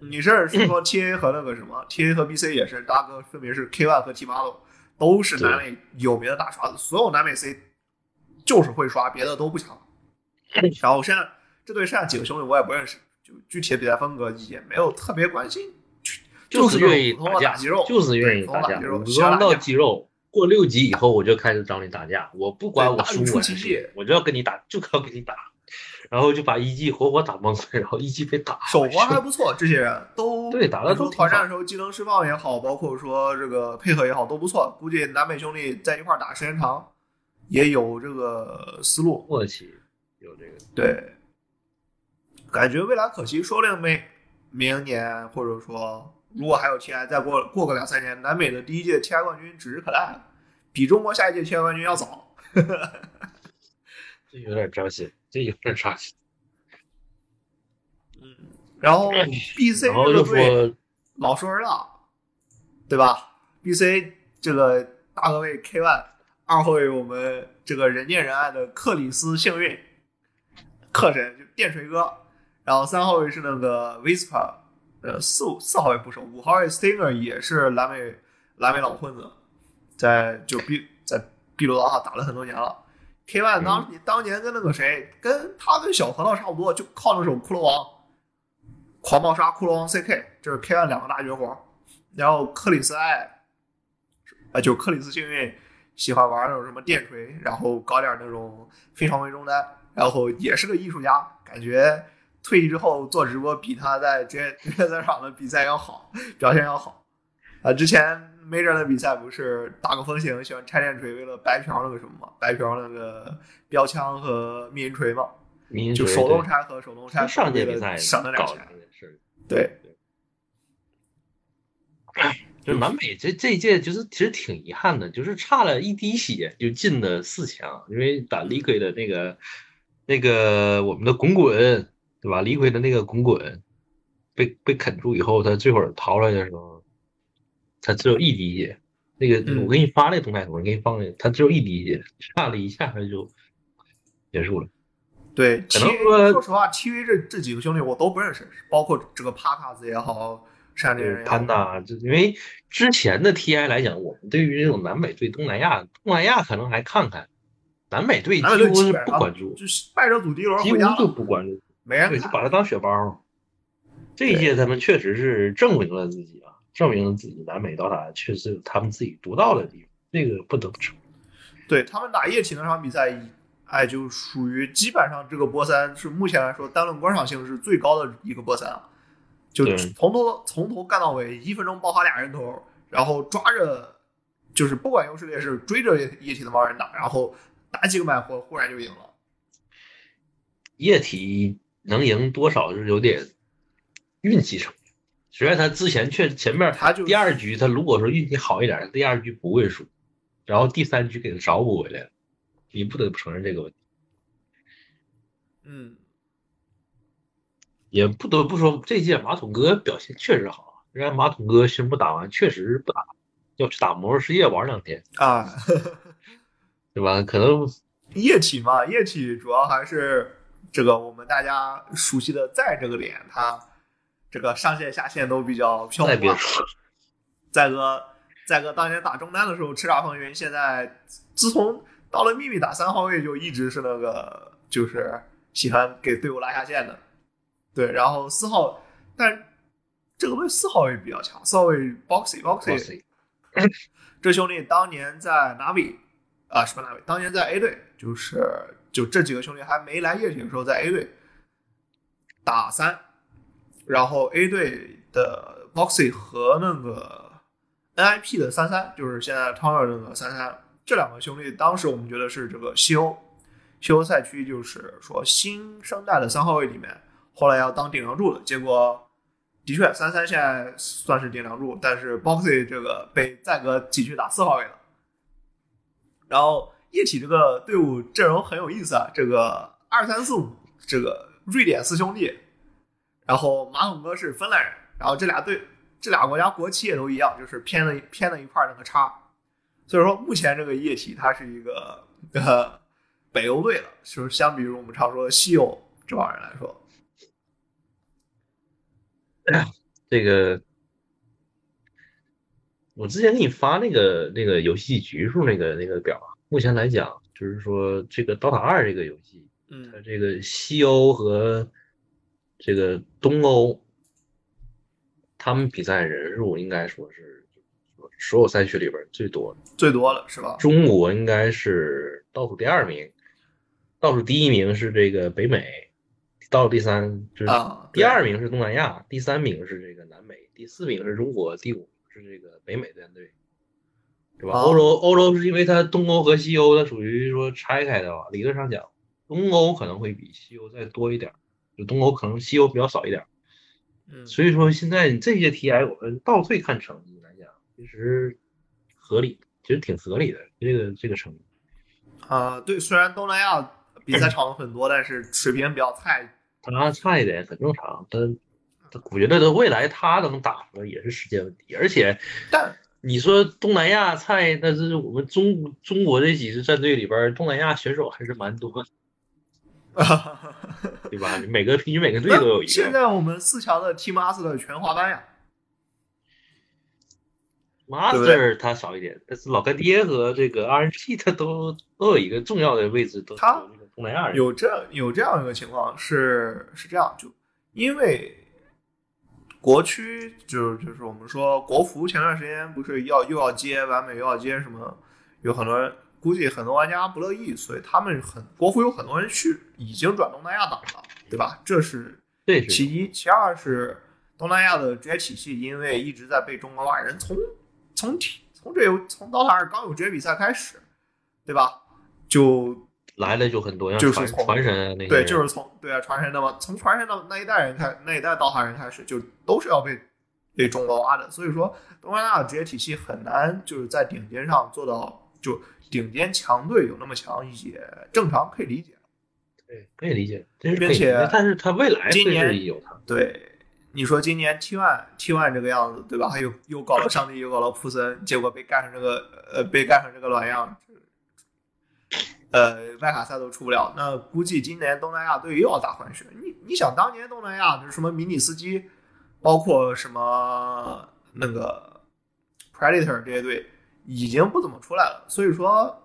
你这是说 TA 和那个什么 TA 和 BC 也是，大哥分别是 K One 和 T 八六，都是南美有名的大刷子，所有南美 C 就是会刷，别的都不强。然后现在这对剩下几个兄弟我也不认识，就具体的比赛风格也没有特别关心，就是愿意打肌肉，就是愿意打肌肉，武装到肌肉，过六级以后我就开始找你打架，我不管我输我还是奇迹我就要跟你打，就要跟你打，然后就把一技活活打懵了，然后一技被打，手活还不错，这些人都对打得你说都挺团战的时候技能释放也好，包括说这个配合也好都不错。估计南北兄弟在一块儿打时间长，也有这个思路。默契有这个。对，感觉未来可期，说不定没明年或者说如果还有 TI，再过过个两三年，南美的第一届 TI 冠军指日可待，比中国下一届 TI 冠军要早。这有点扎心，这有点扎心。嗯，然后 BC 然后就这个队说老熟人了，对吧？BC 这个大后卫 K One，二后卫我们这个人见人爱的克里斯幸运，克神就电锤哥，然后三号位是那个 Whisper，呃，四五四号位不熟，五号位 Stinger 也是蓝美蓝美老混子，在就 B 在 B 鲁的话打了很多年了。K One 当、当年跟那个谁，跟他跟小核桃差不多，就靠那首骷髅王，狂暴杀骷髅王 CK，这是 K One 两个大绝活。然后克里斯爱，啊，就克里斯幸运喜欢玩那种什么电锤，然后搞点那种非常规中单，然后也是个艺术家，感觉退役之后做直播比他在职业职业赛场的比赛要好，表现要好。啊，之前 Major 的比赛不是打个风行，喜欢拆电锤，为了白嫖那个什么嘛，白嫖那个标枪和密银锤嘛，就民族手动拆和手动拆，上届比赛省了点钱搞的。这个事儿。对，就是南美这这一届就是其实挺遗憾的，就是差了一滴血就进了四强，因为打 Liquid 的那个那个我们的滚滚对吧？Liquid 的那个滚滚被被啃住以后，他这会儿逃出来的时候，他只有一滴血。那个嗯我给你发那个动态图，你给你放那个，他只有一滴血，差了一下他就结束了。对可能说说实话，T V 这这几个兄弟我都不认识，包括这个帕卡斯也好，山地人也好潘达，就因为之前的 TI 来讲，我们对于这种南北对、东南亚，东南亚可能还看看，南北对几乎是不关注，就是败者组第一轮几乎就不关注，没人就。把他当血包。这一届他们确实是证明了自己啊，证明了自己南美刀塔确实有他们自己独到的地方，这个不得不承认。对他们打液体那场比赛，哎，就属于基本上这个波三是目前来说单论观赏性是最高的一个波三啊，就对从头从头干到尾，一分钟爆发俩人头，然后抓着就是不管优势劣势追着液体的帮人打，然后打几个满活忽然就赢了。液体能赢多少是有点运气成分。虽然他之前确前面他就第二局他如果说运气好一点，第二局不会输，然后第三局给他找补回来了，你不得不承认这个问题，嗯，也不得不说这届马桶哥表现确实好。虽然马桶哥宣布打完确实不打，要去打魔兽世界玩两天，啊，对吧？可能液体嘛，液体主要还是这个我们大家熟悉的在这个点，它这个上线下线都比较飘。再别说，再哥，再哥当年打中单的时候叱咤风云，现在自从到了秘密打三号位，就一直是那个就是喜欢给队伍拉下线的。对，然后四号，但这个位四号位比较强，四号位 Boxy Boxy，这兄弟当年在 Navi 啊，什么 Navi？当年在 A 队，就是就这几个兄弟还没来液体的时候，在 A 队打三，然后 A 队的 Boxy 和那个 NIP 的三三，就是现在汤尔那个三三，这两个兄弟当时我们觉得是这个西欧西欧赛区，就是说新生代的三号位里面，后来要当顶梁柱的，结果。的确，三三现在算是顶梁柱，但是 Boxy 这个被再哥挤去打四号位了。然后液体这个队伍阵容很有意思啊，这个二三四五这个瑞典四兄弟，然后马桶哥是芬兰人，然后这俩队这俩国家国旗也都一样，就是偏了偏了一块那个叉。所以说目前这个液体它是一个呃北欧队了，就是相比于我们常说的西欧这帮人来说，这个，我之前给你发那个那个游戏局数那个那个表，目前来讲，就是说这个《DOTA 二》这个游戏，嗯它这个西欧和这个东欧，他们比赛人数应该说是所有赛区里边最多的。最多了是吧？中国应该是倒数第二名，倒数第一名是这个北美，倒数第三就是第二名是东南亚，第三名是这个南美，第四名是中国，第五名是这个北美战队，对吧？哦欧洲欧洲是因为它东欧和西欧它属于说拆开的吧，理论上讲，东欧可能会比西欧再多一点儿，就东欧可能西欧比较少一点儿。嗯，所以说现在这些 TI 我们倒退看成绩来讲，其实合理，其实挺合理的这个这个成绩。啊、对，虽然东南亚比赛场很多，但是水平比较菜。他差一点很正常，但他我觉得他未来他能打出来也是时间问题。而且但你说东南亚菜，但是我们中中国这几支战队里边，东南亚选手还是蛮多的，对吧？你每个平均每个 队都有一个。现在我们四强的 Team Master 全华班呀，Master 他少一点，但是老干爹和这个 RNG 他都都有一个重要的位置，都是他有东南亚人。有这有这样一个情况是是这样，就因为国区就是就是我们说国服前段时间不是要又要接完美又要接什么，有很多人估计很多玩家不乐意，所以他们很国服有很多人去已经转东南亚打了，对吧？这是其一，其二是东南亚的职业体系，因为一直在被中国骂人，从从体从这从 DOTA 二刚有职业比赛开始，对吧？就来了就很多，就是从传神啊那些对，就是从对啊传神的嘛，从传神的那一代人开那一代刀塔人开始，就都是要被被中国挖的。所以说，东南亚的职业体系很难就是在顶尖上做到，就顶尖强队有那么强，也正常可以理解。对，可以理解，这是并且但是他未来今年有他。对，你说今年 T one T one 这个样子，对吧？还有又搞了上帝，又搞了普森，结果被干成这个呃被干成这个卵样，呃外卡赛都出不了，那估计今年东南亚队又要打换血。你你想当年东南亚就是什么迷你司机，包括什么那个 Predator 这些队已经不怎么出来了，所以说。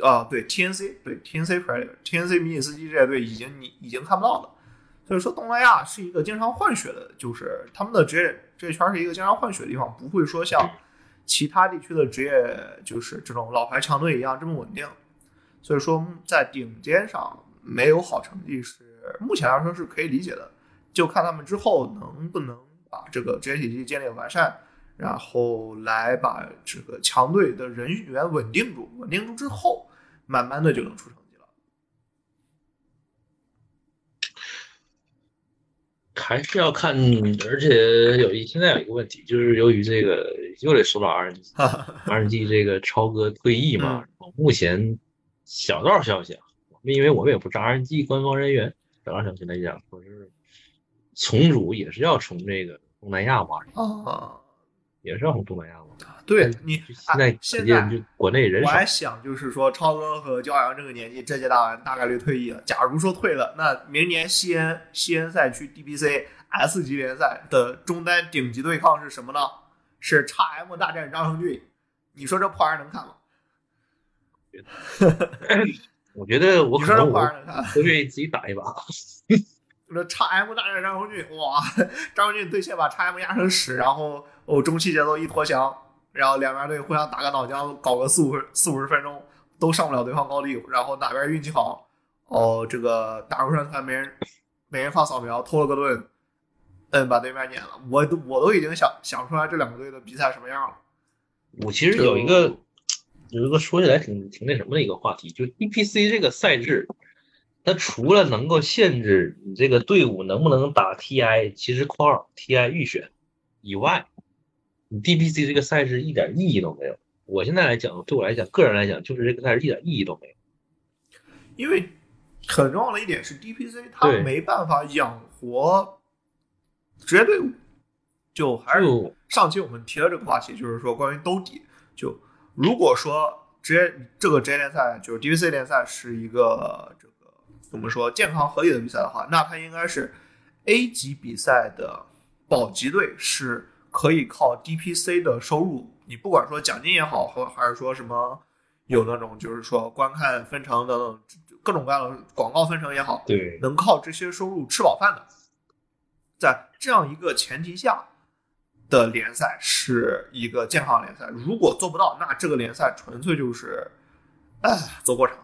啊，对 TNC，对 TNC Predator，TNC 迷你司机这些队已经你已经看不到了，所以说东南亚是一个经常换血的，就是他们的职业这圈是一个经常换血的地方，不会说像其他地区的职业就是这种老牌强队一样这么稳定，所以说在顶尖上没有好成绩是目前来说是可以理解的，就看他们之后能不能把这个职业体系建立完善。然后来把这个强队的人员稳定住，稳定住之后，慢慢的就能出成绩了。还是要看，而且有一现在有一个问题，就是由于这个又得说到 RNG，RNG 这个超哥退役嘛，目前小道消息啊，因为我们也不是 RNG 官方人员，小道消息来讲，说是重组也是要从这个东南亚挖人啊。也是要从东南亚吗？对你现在现在就国内人我还想就是说，超哥和焦阳这个年纪，这届大完大概率退役了。假如说退了，那明年西安西安赛区 DBC S 级联赛的中单顶级对抗是什么呢？是 x M 大战张成俊。你说这破玩意 能看吗？我觉得我可能我意自己打一把。那 x M 大战张成俊，哇，张成俊对线把 x M 压成屎，然后。哦，中期节奏一脱翔，然后两边队互相打个脑浆，搞个四五四五十分钟都上不了对方高地，然后哪边运气好，哦，这个打入山团没人没人放扫描，偷了个盾，嗯，把对面撵了。我都我都已经想想出来这两个队的比赛什么样了。我其实有一个有一个说起来挺挺那什么的一个话题，就 DPC 这个赛制，它除了能够限制你这个队伍能不能打 TI，其实括号 TI 预选以外。你 DPC 这个赛事一点意义都没有。我现在来讲，对我来讲，个人来讲，就是这个赛事一点意义都没有。因为很重要的一点是，DPC 它没办法养活职业队伍。就还是上期我们提的这个话题，就是说关于兜底。就如果说职业这个职业联赛，就是 DPC 联赛是一个我们说健康合理的比赛的话，那它应该是 A 级比赛的保级队是。可以靠 DPC 的收入，你不管说奖金也好，或还是说什么有那种就是说观看分成等等各种各样的广告分成也好，对，能靠这些收入吃饱饭的，在这样一个前提下的联赛是一个健康联赛。如果做不到，那这个联赛纯粹就是哎走过场，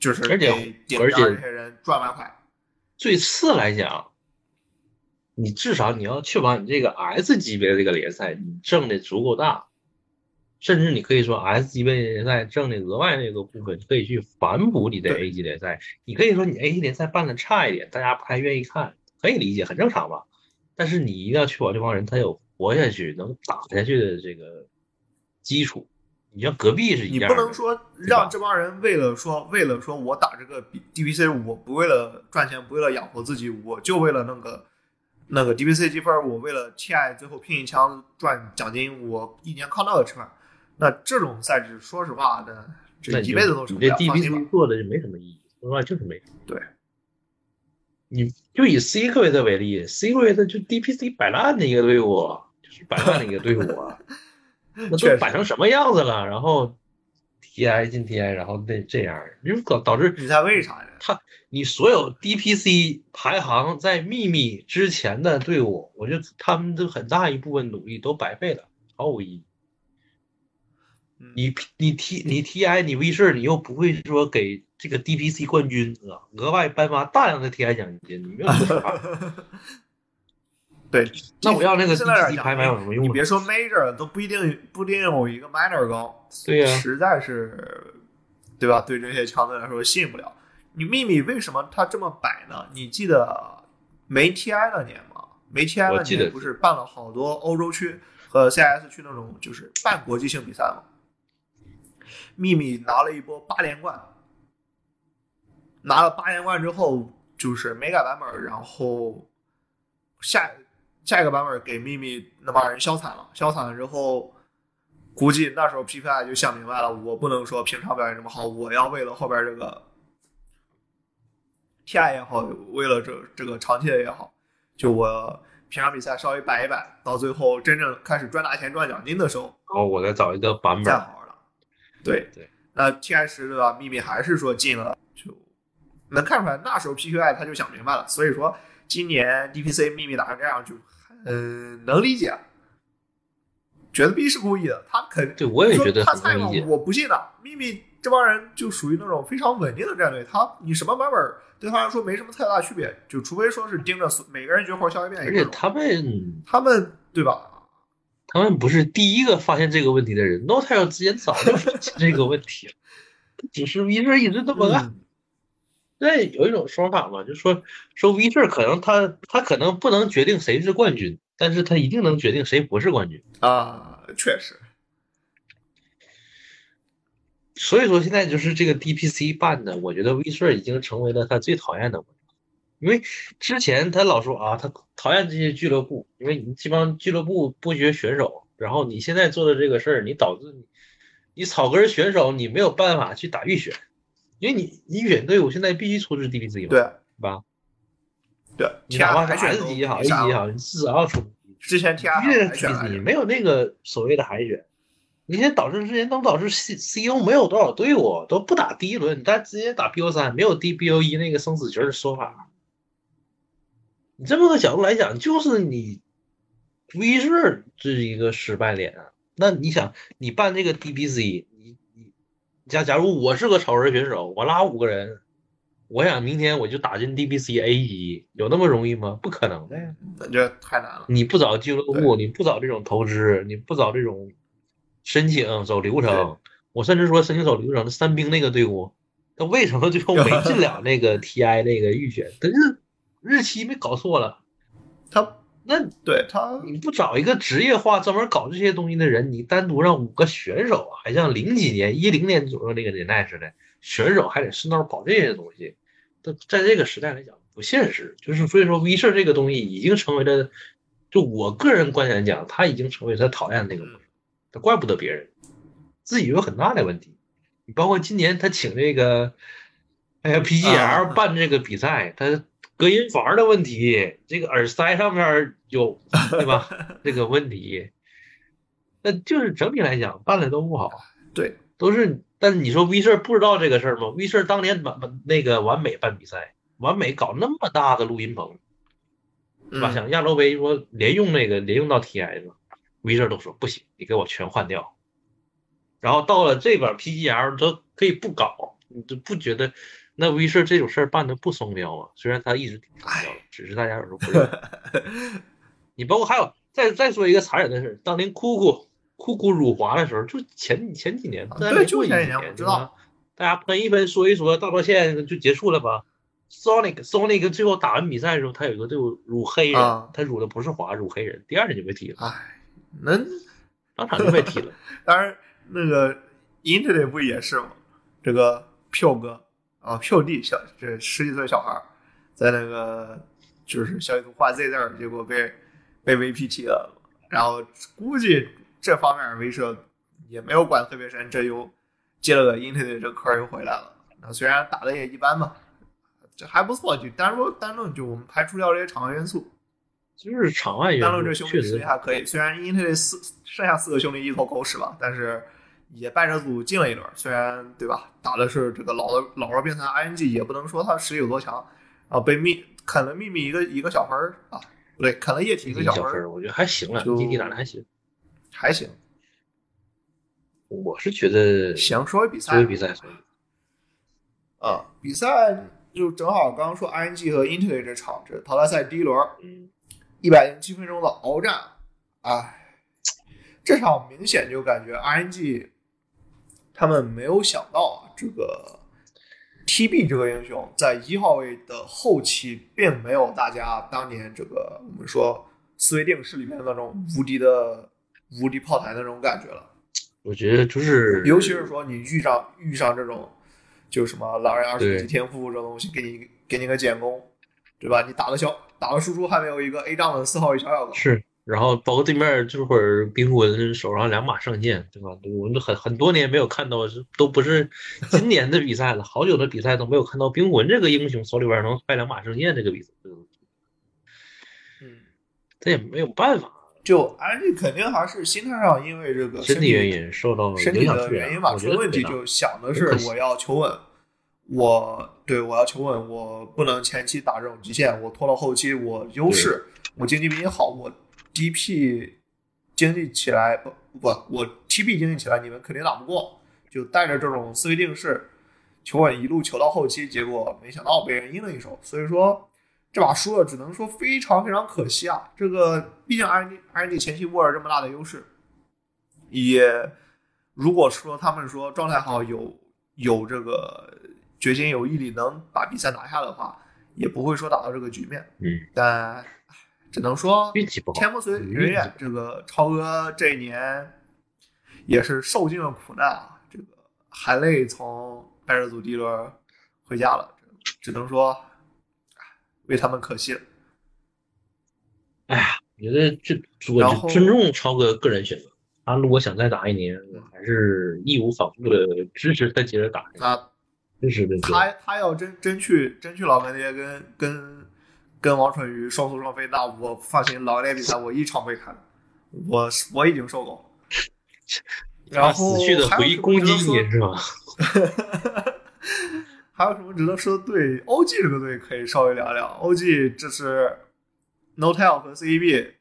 就是而且而且这些人赚外快。最次来讲。你至少你要确保你这个 S 级别的这个联赛，你挣的足够大，甚至你可以说 S 级别联赛挣的额外那个部分可以去反哺你的 A 级联赛。你可以说你 A 级联赛办的差一点，大家不太愿意看，可以理解，很正常吧。但是你一定要确保这帮人他有活下去、能打下去的这个基础。你像隔壁是一样，你不能说让这帮人为了说为了说我打这个 DPC，我不为了赚钱，不为了养活自己，我就为了那个。那个 DPC 积分，我为了 TI 最后拼一枪赚奖金，我一年靠那个吃饭。那这种赛制，说实话的，这一辈子都成不了。这 DPC 做的就没什么意义，说实话就是没。对，你就以 Secret 为例，Secret 就 DPC 摆烂的一个队伍，就是摆烂的一个队伍啊，那都摆成什么样子了？然后 TI 进 TI，然后那这样，就导导致比赛为啥呀？他。你所有 DPC 排行在秘密之前的队伍，我觉得他们的很大一部分努力都白费了，毫无意义。你你 T 你 TI 你 V 四你又不会说给这个 DPC 冠军额额外颁发大量的 TI 奖金，你没有说法。对，那我要那个 DPC 排名有什么用？你别说 Major 都不一定不一定有一个 Minor 高。对呀，实在是，对吧？对这些强队来说吸引不了。你秘密为什么他这么摆呢？你记得没 TI 那年吗？没 TI 那年不是办了好多欧洲区和 CS 区那种就是半国际性比赛吗？秘密拿了一波八连冠，拿了八连冠之后就是没改版本，然后下下一个版本给秘密那帮人消惨了，消惨了之后估计那时候 PPI 就想明白了，我不能说平常表现这么好，我要为了后边这个 TI 也好，为了这这个长期的也好，就我平常比赛稍微摆一摆，到最后真正开始赚大钱赚奖金的时候，然后我再找一个版本，再好好了。对对，那 TI 十对吧？秘密还是说进了，就能看出来那时候 PPI 他就想明白了，所以说今年 DPC 秘密打成这样就，嗯、能理解。觉得 B 是故意的，他肯对我也觉得他菜嘛很理解，我不信的。秘密这帮人就属于那种非常稳定的战队，他你什么版本对他来说没什么太大区别，就除非说是盯着每个人绝活消一遍，而且他们他们对吧？他们不是第一个发现这个问题的人，Notile 之前早就发现这个问题了，只是 V 社一直这么干。嗯对，有一种说法嘛，就说说 V 社可能他他可能不能决定谁是冠军，但是他一定能决定谁不是冠军。啊，确实，所以说现在就是这个 DPC 办的，我觉得 V 社已经成为了他最讨厌的因为之前他老说啊，他讨厌这些俱乐部，因为你这帮俱乐部不缺选手，然后你现在做的这个事儿，你导致你你草根选手你没有办法去打预选，因为你你预选队伍现在必须出至 DPC 嘛，对吧？对你哪怕是，TI 海 S 级也好，A 级也好，你至少要出。之前须得海选来 DPC，没有那个所谓的海选。你现在导致之前都导致 C CEO 没有多少队伍，都不打第一轮，但直接打 BO 三，没有 DBO 一那个生死局的说法。你这么个角度来讲，就是你 V 社这是一个失败点啊。那你想，你办这个 DPC，你你假假如我是个超人选手，我拉五个人，我想明天我就打进 DBC A 级，有那么容易吗？不可能的呀。那这太难了。你不找俱乐部，你不找这种投资，你不找这种申请走流程，我甚至说申请走流程的三兵那个队伍，他为什么最后没进了那个 TI 那个预选？他日日期没搞错了，他那对他你不找一个职业化专门搞这些东西的人，你单独让五个选手，还像零几年、一零年左右那个年代似的，选手还得顺道跑这些东西，在在这个时代来讲不现实。就是所以说，V 社这个东西已经成为了，就我个人观点来讲，他已经成为他讨厌的那个东西，他怪不得别人，自己有很大的问题。你包括今年他请这个，哎呀啊 PGL 办这个比赛，他隔音房的问题，这个耳塞上面有 对吧？这个问题，那就是整体来讲办的都不好，对都是。但是你说 V 社不知道这个事儿吗？V 社当年完完那个完美办比赛，完美搞那么大的录音棚，是吧？嗯像亚洲杯说连用那个连用到 TI 嘛，V 社都说不行，你给我全换掉。然后到了这边 PGL 都可以不搞，你就不觉得那 V 社这种事儿办的不松标啊？虽然他一直挺双标的，只是大家有时候不认。你包括还有再再说一个残忍的事儿，当年酷酷酷酷辱华的时候，就前前几年，对就一年，前几年我知道对吧，大家喷一喷说一说，道道歉就结束了吧。Sonic Sonic 最后打完比赛的时候，他有一个队伍辱黑人，啊他辱的不是华，辱黑人，第二天就被踢了，哎，能当场就被踢了。当然那个 Internet 不也是吗？这个票哥啊，票弟小这十几岁小孩在那个就是小地图画 Z 字儿，结果被被 VP 踢了，然后估计这方面威慑也没有管特别深，这又接了个 Internet 这坑儿又回来了。那虽然打的也一般吧，这还不错，就单说单论就我们排除掉这些场外元素，就是场外元单论这兄弟实力还可以。虽然 Internet 四剩下四个兄弟一头狗屎吧，但是也败者组进了一轮。虽然对吧，打的是这个老的老弱病残 ING，也不能说他实力有多强啊，被秘啃了秘密一个一个小分儿啊，不对，啃了液体一个小分儿，小分儿，我觉得还行了，就弟弟打的还行。还行。我是觉得行，说回比赛，作为比赛，啊，比赛就正好刚刚说 ING 和 Internet 这场，这淘汰赛第一轮，嗯，一百零七分钟的鏖战，哎，这场明显就感觉 ING 他们没有想到啊，这个 TB 这个英雄在一号位的后期，并没有大家当年这个我们说思维定式里面的那种无敌的无敌炮台的那种感觉了。我觉得就是，尤其是说你遇上遇上这种，就什么狼人二十对级天赋这种东西，给你给你个减攻，对吧？你打个小打个输出还没有一个 A 仗的四号位小小狗，是，然后包括对面这会儿冰魂手上两把圣剑，对吧？我们都很很多年没有看到，是都不是今年的比赛了，好久的比赛都没有看到冰魂这个英雄手里边能带两把圣剑这个比赛，嗯，这也没有办法，就 RNG 肯定还是心态上，因为这个身体原因受到身体的原因吧，我出了问题就想的是我要求稳，我对我要求稳，我不能前期打这种极限，我拖到后期我优势，我经济比你好，我 DP 经济起来不不，我 TP 经济起来，你们肯定打不过，就带着这种思维定式求稳，一路求到后期，结果没想到被人阴了一手，所以说。这把输了，只能说非常非常可惜啊！这个毕竟 RNG RNG 前期握着这么大的优势，也如果说他们说状态好，有有这个决心、有毅力，能把比赛拿下的话，也不会说打到这个局面。嗯，但唉只能说运气不好。天不随人愿，这个超哥这一年也是受尽了苦难啊！这个含泪从拜热组第一轮回家了，只能说为他们可惜了。哎呀，我觉得这我尊重超哥个人选择。他如果想再打一年，我还是义无反顾的 支持他接着打，他支持的。他他要真真去真去老干爹跟跟跟王蠢鱼双宿双飞，那我放心，老年比赛我一场没看，我我已经受够了。然后死去的还有什么回忆攻击值得说你是吧？还有什么值得说的队？OG 这个队可以稍微聊聊。OG 这是 NoTel 和 CEB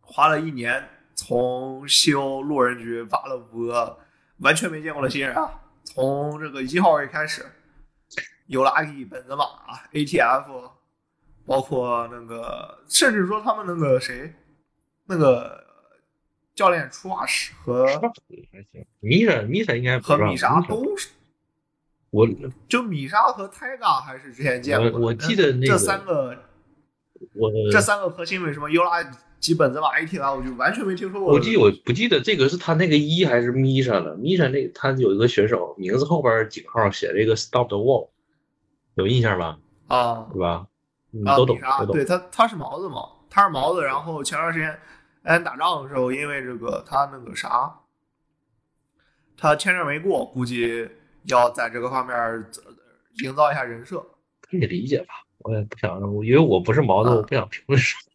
花了一年从西欧路人局挖了五个完全没见过的新人啊，从这个一号位开始，有拉伊、本泽马、ATF，包括那个，甚至说他们那个谁，那个教练出瓦什和还行，米莎米莎应该和米莎都是。我就米莎和泰 ga 还是之前见过的。我我记得那个这三个，我这三个核心为什么尤拉基本泽马 AT 啊，我就完全没听说过。我记我不记得这个是他那个一还是米莎了。米莎那他有一个选手名字后边几个号写了一个 Stop the Wall，有印象吧？啊对吧？你啊，都懂米莎，都懂对。他他是毛子嘛，他是毛子。然后前段时间哎打仗的时候，因为这个他那个啥，他签证没过，估计要在这个方面呃营造一下人设。可以理解吧？我也不想，因为我不是毛子，啊我不想评论什么，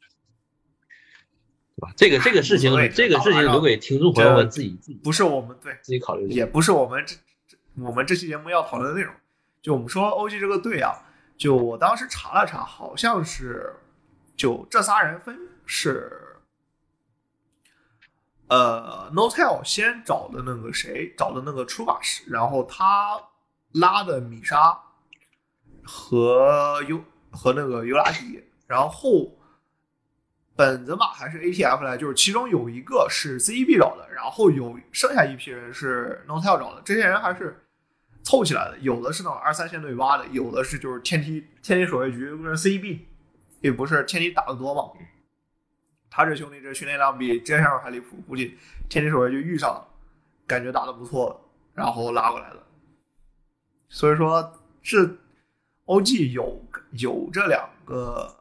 对吧？这个这个事情这个事情留给听众朋友们自己自己不是我们对，自己考虑。也不是我们这这我们这期节目要讨论的内容。就我们说 OG 这个队啊，就我当时查了查，好像是就这仨人分是，呃，Notel 先找的那个谁，找的那个出法师，然后他拉的米莎和尤和那个尤拉迪，然后本泽马还是 ATF 来，就是其中有一个是 CEB 找的，然后有剩下一批人是 Notel 找的，这些人还是凑起来的，有的是那种二三线队挖的，有的是就是天梯天梯守卫局跟 CEB 也不是天梯打的多嘛。他这兄弟这训练量比这样还离谱，估计天梯守卫就遇上了，感觉打的不错，然后拉过来的。所以说这 OG 有有这两个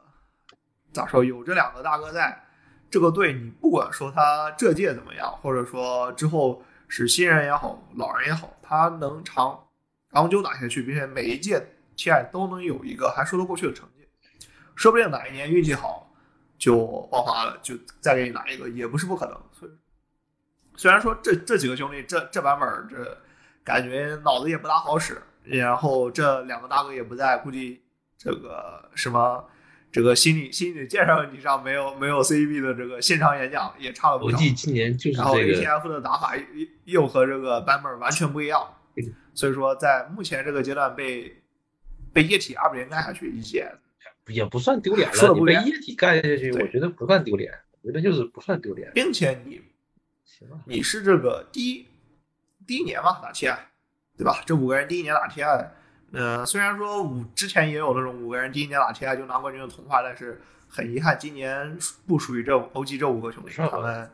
咋说？有这两个大哥在，这个队你不管说他这届怎么样，或者说之后是新人也好，老人也好，他能长长久打下去，并且每一届 TI 都能有一个还说得过去的成绩，说不定哪一年运气好就爆发了，就再给你拿一个，也不是不可能。所以虽然说这这几个兄弟这这版本这感觉脑子也不大好使，然后这两个大哥也不在，估计这个什么这个心理心理建设问题上没有没有 CEB 的这个现场演讲也差了不少。国际今年就是然后这个 ATF 的打法又又和这个版本完全不一样，所以说在目前这个阶段被被液体二比零干下去，也也不算丢脸了，说不远你被液体干下去，我觉得不算丢脸，我觉得就是不算丢脸。并且你行吧，你是这个第一第一年嘛打 TI，对吧？这五个人第一年打 TI，呃，虽然说五之前也有那种五个人第一年打 TI 就拿冠军的童话，但是很遗憾，今年不属于这 OG 这五个兄弟，他们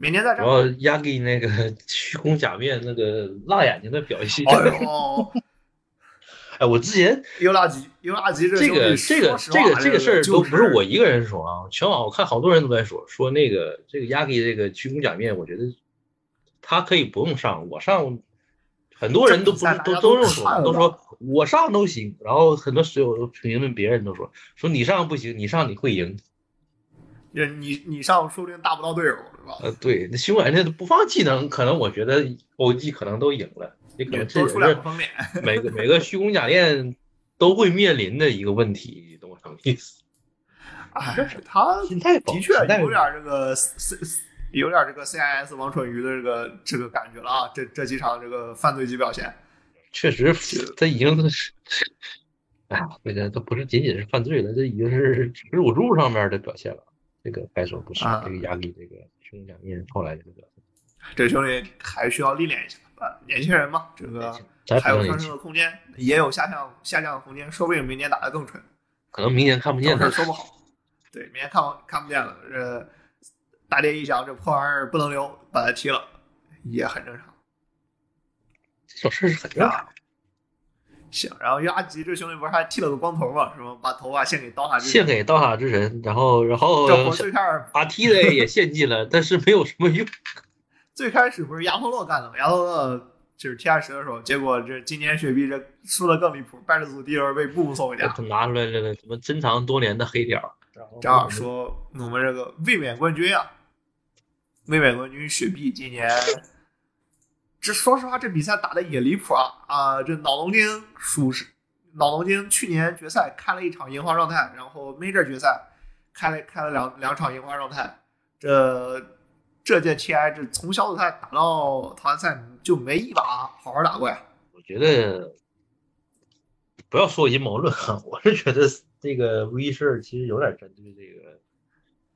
明天再战。然后压给那个虚空假面那个辣眼睛的表现，哎呦，哎，我之前尤拉吉，尤拉吉这这个这个这个这个事儿都不是我一个人说啊，全网我看好多人都在说说那个这个亚基这个虚空假面，我觉得他可以不用上，我上，很多人都不是都都这么说，都说我上都行，然后很多室友评论别人都说说你上不行，你上你会赢，你你你上说不定打不到队友，对吧？呃，对，那凶软件的不放技能，可能我觉得 OG 可能都赢了。也可能这也是每个每个虚空假链都会面临的一个问题，你懂我什么意思？哎，他的确有点这个 C，有点这个 CIS 王蠢鱼的这个这个感觉了啊！这这几场这个犯罪级表现，确实他已经是，哎呀，这个都不是仅仅是犯罪了，这已经是耻辱柱上面的表现了。这个该说不是这个压力，这个虚空假面后来这个表现，这兄弟还需要历练一下。年轻人嘛，这个还有上升的空间，也有下降下降的空间，说不定明年打得更纯。可能明年看不见，说不好。对，明年看看不见了。这大跌一响，这破玩意儿不能留，把他踢了，也很正常。这种事是很正常。行，然后阿吉这兄弟不是还剃了个光头嘛？是吗？把头发献给刀塔之献给刀塔之神，然后然后把踢的也献祭了，但是没有什么用。最开始不是亚托洛干的吗？亚托洛就是 T 二十的时候，结果这今年雪碧这输的更离谱，败者组第一轮被布布送回家。拿出来这个什么珍藏多年的黑点儿，正好说我们这个卫冕冠军啊，卫冕冠军雪碧今年，这说实话这比赛打的也离谱啊啊！这脑龙筋属实，脑龙筋去年决赛开了一场银花状态，然后 Major 决赛开了开了两两场银花状态，这。这届 TI 这从小组赛打到淘汰赛就没一把好好打过呀。我觉得不要说阴谋论啊，我是觉得这个 V 事其实有点针对这个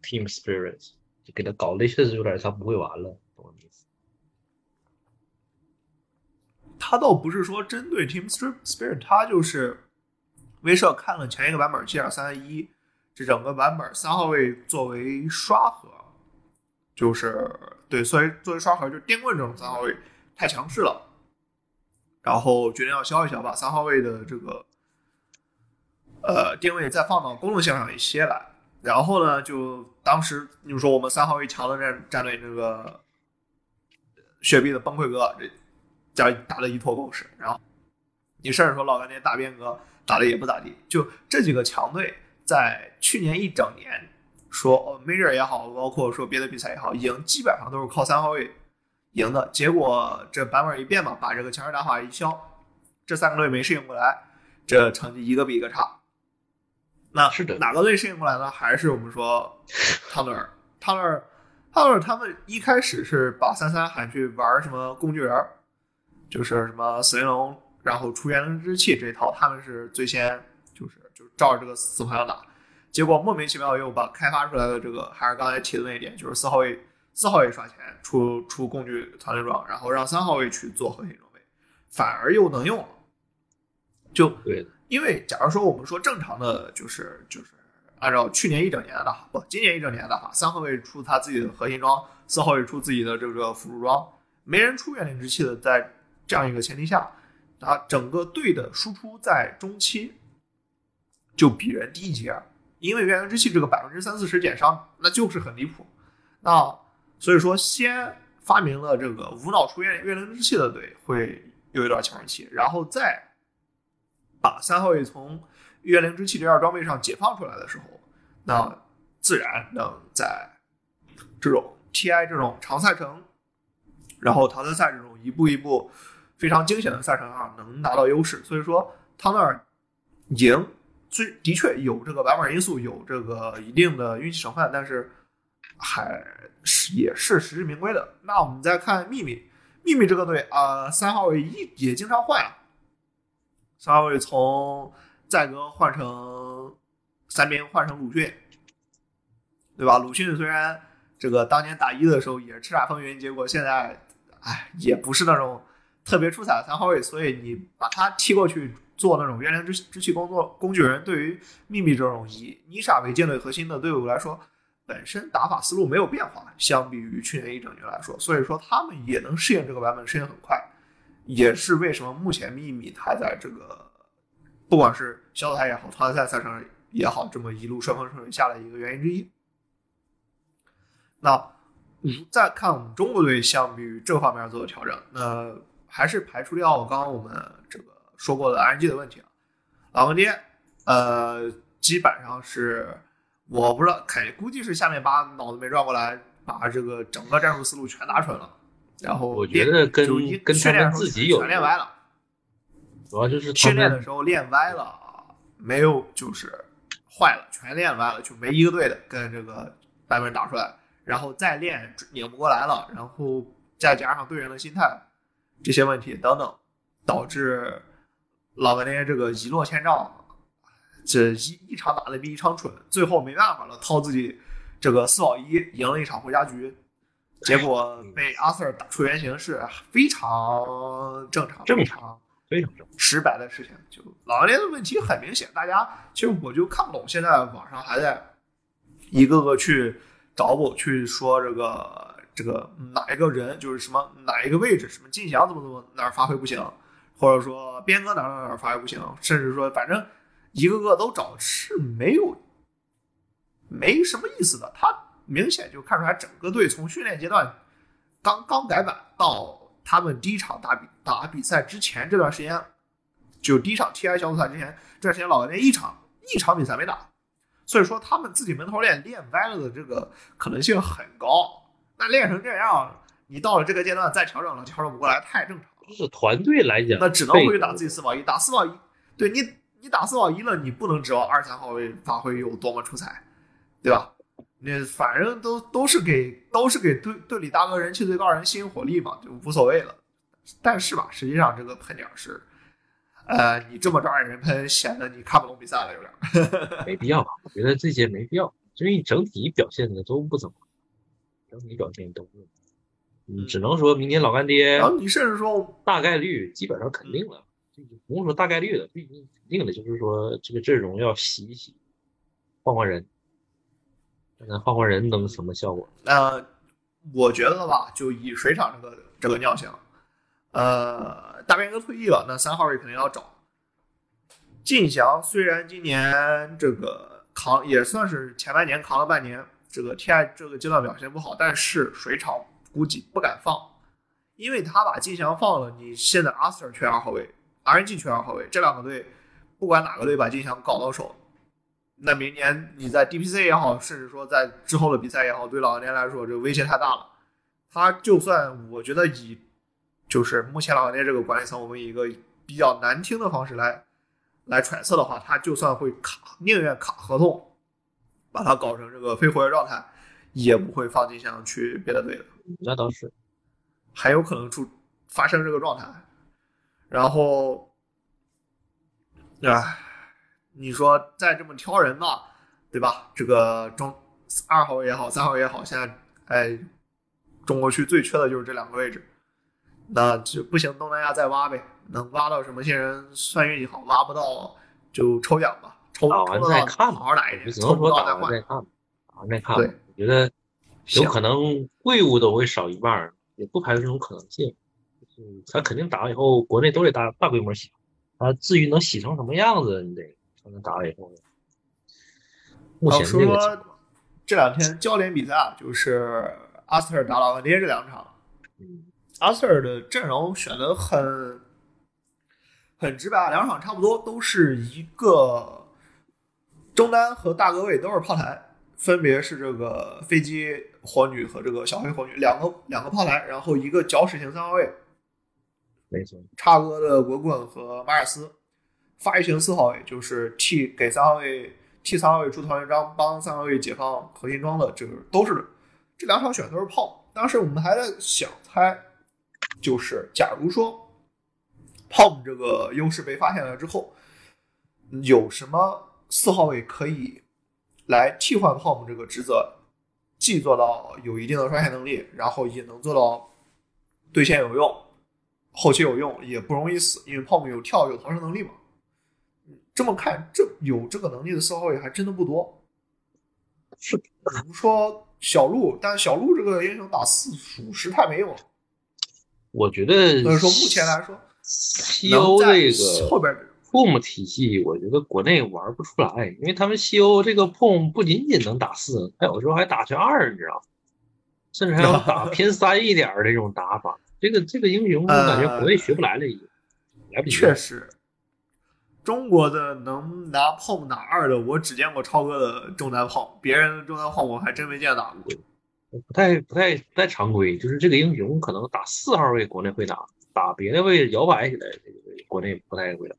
Team Spirit，就给他搞的确实有点像不会玩了，懂我意思？他倒不是说针对 Team Spirit，他就是 V 社看了前一个版本七点三一，这整个版本三号位作为刷核。就是对，所以作为刷盒，就是电棍这种三号位太强势了，然后决定要消一消，把三号位的这个呃定位再放到公路线上一些来。然后呢，就当时你说我们三号位强的战战队，那个雪碧的崩溃哥这家打了一坨狗屎。然后你甚至说老干爹大变革打的也不咋地。就这几个强队在去年一整年。说 Major 也好，包括说别的比赛也好，赢基本上都是靠三号位赢的。结果这版本一变嘛，把这个强势打法一消，这三个队没适应过来，这成绩一个比一个差。那是的，哪个队适应过来呢？还是我们说汤德尔，汤德尔，汤德尔他们一开始是把三三喊去玩什么工具人，就是什么死灵龙，然后出元灵之气这一套，他们是最先就是就照着这个死方向打。结果莫名其妙又把开发出来的这个，还是刚才提的那一点，就是四号位四号位刷钱出出工具团队装，然后让三号位去做核心装备，反而又能用了。就对，因为假如说我们说正常的，就是就是按照去年一整年的打不，今年一整年的话，三号位出他自己的核心装，四号位出自己的这个辅助装，没人出元灵之气的，在这样一个前提下，啊整个队的输出在中期就比人低一截。因为元灵之气这个百分之三四十减伤，那就是很离谱。那所以说，先发明了这个无脑出元元灵之气的队会有一段强势期，然后再把三号位从元灵之气这件装备上解放出来的时候，那自然能在这种 TI 这种长赛程，然后淘汰赛这种一步一步非常惊险的赛程啊能拿到优势。所以说，他那儿赢。虽的确有这个版本因素，有这个一定的运气成分，但是还是也是实至名归的。那我们再看秘密，秘密这个队啊，三号位一也经常换啊，三号位从赛格换成三兵，换成鲁迅，对吧？鲁迅虽然这个当年打一的时候也叱咤风云，结果现在哎也不是那种特别出彩的三号位，所以你把他踢过去。做那种元灵之之气工作工具人，对于秘密这种以妮莎为舰队核心的队伍来说，本身打法思路没有变化，相比于去年一整年来说，所以说他们也能适应这个版本，适应很快，也是为什么目前秘密他在这个不管是小组赛也好，淘汰赛赛程也好，这么一路顺风顺水下来一个原因之一。那再看我们中国队相比于这方面做的调整，那还是排除掉刚刚我们这个说过的 RNG 的问题啊。老干爹，呃，基本上是我不知道，肯估计是下面把脑子没转过来，把这个整个战术思路全打蠢了。然后我觉得跟跟训练自己有全练歪了，主要就是训练的时候练歪了，没有就是坏了，全练歪了，就没一个队的跟这个版本打出来。然后再练拧不过来了，然后再加上队员的心态这些问题等等，导致老干爹这个一落千丈，这一一场打的比一场蠢，最后没办法了，掏自己这个四保一赢了一场回家局，结果被阿 Sir 打出原形是非常正常，正常非常正常失败的事情。就老干爹的问题很明显，大家其实我就看不懂，现在网上还在一个个去。找我去说这个这个哪一个人就是什么哪一个位置什么进祥怎么怎么哪儿发挥不行，或者说边哥哪哪哪发挥不行，甚至说反正一个个都找是没有没什么意思的。他明显就看出来整个队从训练阶段刚刚改版到他们第一场打比打比赛之前这段时间，就第一场 TI 小组赛之前这段时间，老干爹一场一场比赛没打。所以说，他们自己门头练练歪了的这个可能性很高。那练成这样，你到了这个阶段再调整了，调整不过来，太正常了。就是团队来讲，那只能回去打自己四保一，打四保一。对你，你打四保一了，你不能指望二三号位发挥有多么出彩，对吧？那反正都都是给都是给队队里大哥人气最高人吸引火力嘛，就无所谓了。但是吧，实际上这个喷点是。呃，你这么招人喷，显得你看不懂比赛了，有点 没必要吧？我觉得这些没必要，因为整体表现的都不怎么，整体表现都不，嗯，只能说明年老干爹，然后你甚至说大概率基本上肯定了，就不用说大概率的，毕竟肯定的就是说这个阵容要洗一洗，换换人，看看换换人能什么效果？呃，我觉得吧，就以水厂这个这个尿性，呃。大边哥退役了，那三号位肯定要找。晋翔虽然今年这个扛也算是前半年扛了半年，这个 TI 这个阶段表现不好，但是水厂估计不敢放，因为他把金翔放了，你现在 Aster 缺二号位，RNG 缺二号位，这两个队不管哪个队把金翔搞到手，那明年你在 DPC 也好，甚至说在之后的比赛也好，对老年来说这个威胁太大了。他就算我觉得以就是目前老干爹这个管理层，我们以一个比较难听的方式来来揣测的话，他就算会卡，宁愿卡合同，把他搞成这个非活跃状态，也不会放金像去别的队的。那倒是，还有可能出发生这个状态。然后，唉，你说再这么挑人吧，对吧？这个中二号也好，三号也好，现在哎，中国区最缺的就是这两个位置。那就不行，东南亚再挖呗，能挖到什么新人算运气好，挖不到就抽奖吧，抽打完再看，好好打一年，只能说打完再看，打完再看。对，我觉得有可能队伍都会少一半，也不排除这种可能性。嗯，他肯定打完以后，国内都得大大规模洗，啊，至于能洗成什么样子，你得才能打了以后。目前这个这两天焦点比赛就是阿斯特打老干爹这两场。嗯。阿 Sir 的阵容选的很很直白，两场差不多都是一个中单和大哥位都是炮台，分别是这个飞机火女和这个小黑火女两个两个炮台，然后一个搅屎型三号位，没错，叉哥的滚滚和马尔斯，发育型四号位就是替给三号位替三号位出团员章，帮三号位解放核心装的，这个都是这两场选都是炮，当时我们还在想猜。就是，假如说，POM 这个优势被发现了之后，有什么四号位可以来替换 POM 这个职责，既做到有一定的刷线能力，然后也能做到对线有用，后期有用，也不容易死，因为 POM 有跳有逃生能力嘛。这么看，这有这个能力的四号位还真的不多。是，比如说小鹿，但小鹿这个英雄打四属实太没用了。我觉得，所以说目前来说这个后边 POM 体系，我觉得国内玩不出来，因为他们西欧这个 POM 不仅仅能打四，他有时候还打成二，你知道？甚至还要打偏 三一点这种打法。这个这个英雄，我感觉国内学不来了，已经来不及。确实，中国的能拿 POM 打二的，我只见过超哥的中单炮，别人的中单炮我还真没见打过。不太不太不太常规，就是这个英雄可能打四号位国内会打，打别的位置摇摆起来，这个国内不太会打。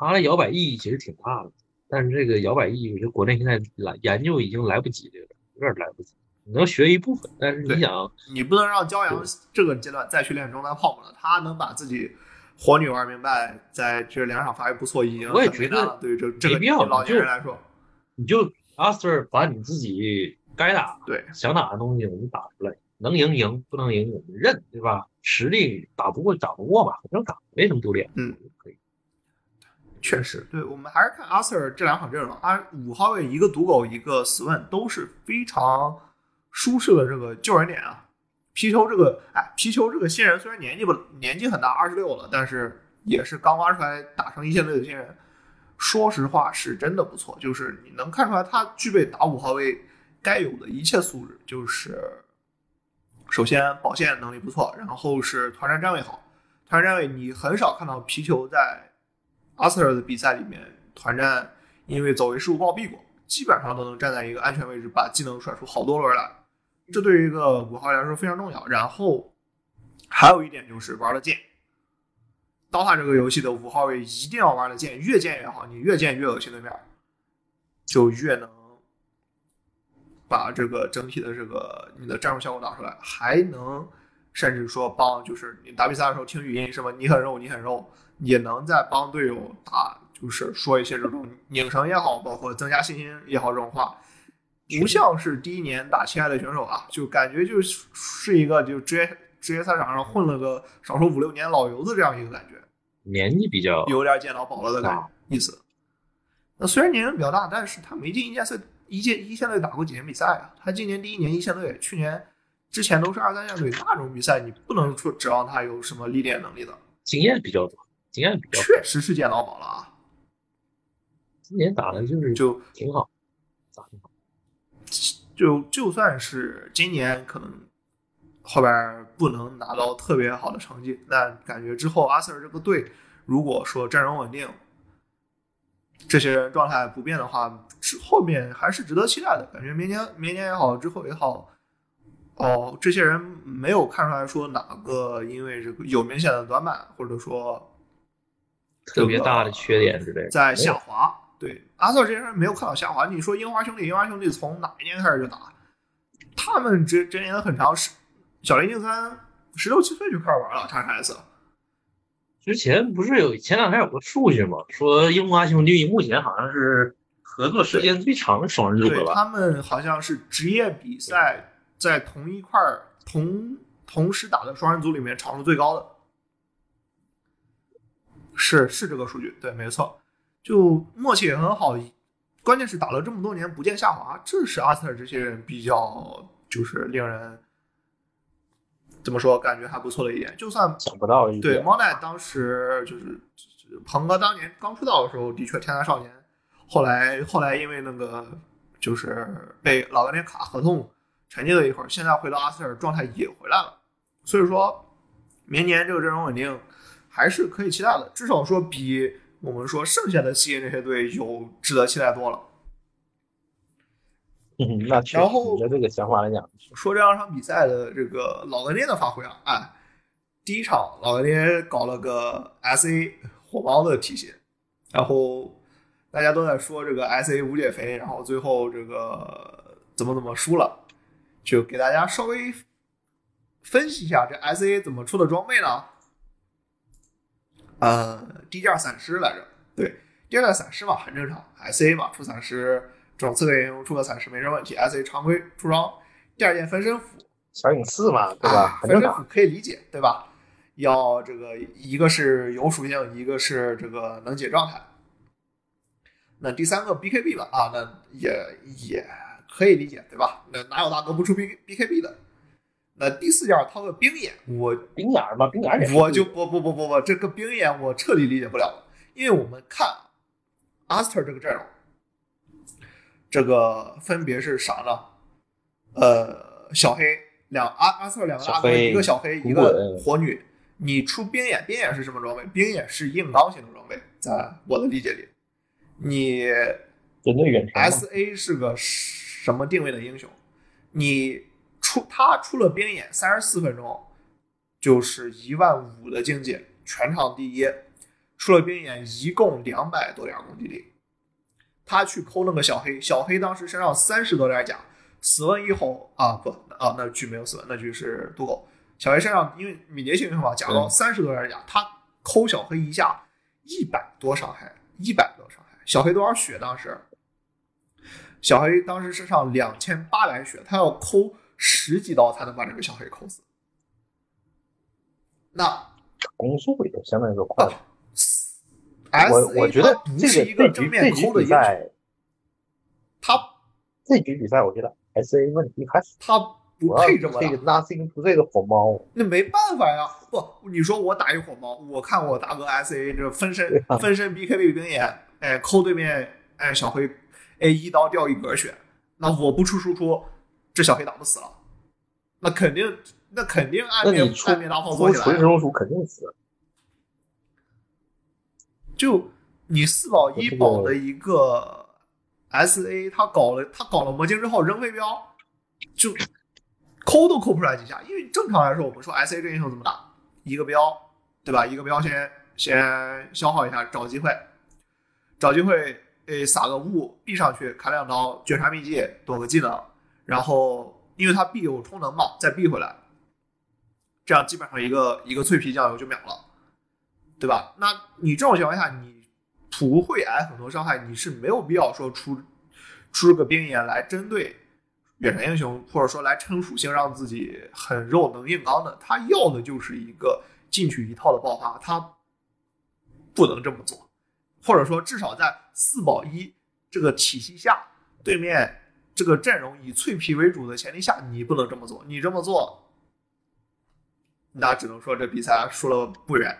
他的摇摆意义其实挺大的，但是这个摇摆意义，我觉得国内现在来研究已经来不及了，有点来不及。你能学一部分，但是你想，你不能让骄阳这个阶段再去练中单炮了，他能把自己火女玩明白，在这两场发挥不错，已经我也觉得对这这个没必要老年人来说，你就阿 Sir 把你自己该打对想打的东西我们打出来，能赢赢，不能赢我们认，对吧？实力打不过打不过吧，反正打，没什么丢脸。嗯，可以。确实，对我们还是看阿 Sir 这两场阵容，啊，五号位一个毒狗，一个 Swan 都是非常舒适的这个救人点啊。皮球这个，哎，皮球这个新人虽然年纪不年纪很大，二十六了，但是也是刚挖出来打上一线队的新人。说实话，是真的不错，就是你能看出来他具备打五号位该有的一切素质，就是首先保线能力不错，然后是团战站位好。团战站位你很少看到皮球在阿 Sir 的比赛里面团战因为走位失误暴毙过，基本上都能站在一个安全位置，把技能甩出好多轮来。这对于一个五号来说非常重要。然后还有一点就是玩的剑，DOTA 这个游戏的五号位一定要玩的剑，越剑越好，你越剑越恶心对面，就越能把这个整体的这个你的战术效果打出来，还能甚至说帮就是你打比赛的时候听语音什么你很肉你很肉，也能在帮队友打，就是说一些这种拧绳也好，包括增加信心也好这种话。不像是第一年打亲爱的选手啊，就感觉就是是一个就职业职业赛场上混了个少说五六年老油子这样一个感觉，年纪比较有点见到宝了的感觉意思。那虽然年龄比较大，但是他没进一线赛一届一线队打过几年比赛啊。他今年第一年一线队，去年之前都是二三线队，那种比赛你不能说指望他有什么历练能力的。经验比较多，经验比较确实是见老宝了啊。今年打的就是就挺好，打挺好。就就算是今年可能后边不能拿到特别好的成绩，那感觉之后阿 Sir 这个队如果说阵容稳定，这些人状态不变的话，之后面还是值得期待的。感觉明年明年也好，之后也好，哦，这些人没有看出来说哪个因为这个有明显的短板，或者说特别大的缺点之类的在下滑。对阿 Sir 这些人没有看到下滑。你说樱花兄弟，樱花兄弟从哪一年开始就打？他们这这年很长，是小林静三十六七岁就开始玩了叉 S。之前不是有前两天有个数据吗？说樱花兄弟目前好像是合作时间最长的双人组了吧？他们好像是职业比赛在同一块同同时打的双人组里面场数最高的，是是这个数据，对，没错。就默契也很好，关键是打了这么多年不见下滑，这是阿瑟这些人比较就是令人怎么说感觉还不错的一点。就算想不到一对猫奈当时就是鹏哥当年刚出道的时候的确天才少年，后来后来因为那个就是被老干爹卡合同沉寂了一会儿，现在回到阿瑟尔状态也回来了，所以说明年这个阵容稳定还是可以期待的，至少说比。我们说剩下的西这些队有值得期待多了。嗯，那然后就这个想法来讲，说这两场比赛的这个老干爹的发挥啊，哎，第一场老干爹搞了个 SA 火爆的体系，然后大家都在说这个 SA 无解肥，然后最后这个怎么怎么输了，就给大家稍微分析一下这 SA 怎么出的装备呢？呃，低价散失来着，对，低价散失嘛，很正常，S A 嘛，出散失，这种刺客英雄出个散失没什么问题，S A 常规出装，第二件分身斧，小影四嘛，对吧？分身符，可以理解，对吧？要这个一个是有属性，一个是这个能解状态，那第三个 B K B 吧，啊，那也也可以理解，对吧？那哪有大哥不出 B B K B 的？那第四件掏个冰眼，我冰眼嘛，冰眼我就不不不不不，这个冰眼我彻底理解不了。因为我们看阿斯特这个阵容，这个分别是啥呢？呃，小黑两阿阿斯特两个大哥，小黑一个小黑，一个火女。你出冰眼，冰眼是什么装备？冰眼是硬刚型的装备，在我的理解里，你 S A 是个什么定位的英雄？你出他出了边眼三十四分钟，就是一万五的经济，全场第一。出了边眼一共两百多点攻击力，他去抠那个小黑，小黑当时身上三十多点甲，死问一吼啊不啊那局没有死问，那局是渡狗。小黑身上因为敏捷性英雄嘛，甲高嗯三十多点甲，他抠小黑一下一百多伤害，一百多伤害。小黑多少血当时？小黑当时身上两千八百血，他要抠十几刀才能把这个小黑扣死。那攻速也相对来说快。S 我我觉得这个是一个这局正面抠的英雄，比赛，他这局比赛我觉得 S A 问题还是他不配这么打这个 Nothing to 这个火猫，那没办法呀，不，你说我打一火猫，我看我大哥 S A 这分身啊分身 B K B 冰眼，哎，抠对面哎小黑，哎一刀掉一格血，那我不出输出，这小黑打不死了，那肯定那肯定那暗面暗面大炮出做起来了，纯中属肯定死。就你四保一保的一个 S A，他搞了他搞了魔晶之后扔飞镖，就抠都抠不出来几下。因为正常来说，我们说 S A 这英雄怎么打？一个标，对吧？一个标先先消耗一下，找机会，找机会，诶，撒个雾，避上去，砍两刀，绝杀秘技，躲个技能，然后因为他必有充能嘛，再必回来，这样基本上一个一个脆皮酱油就秒了。对吧？那你这种情况下，你不会挨很多伤害，你是没有必要说出出个冰眼来针对远程英雄，或者说来撑属性让自己很肉能硬刚的。他要的就是一个进去一套的爆发，他不能这么做，或者说至少在四保一这个体系下，对面这个阵容以脆皮为主的前提下，你不能这么做。你这么做，那只能说这比赛输了不远。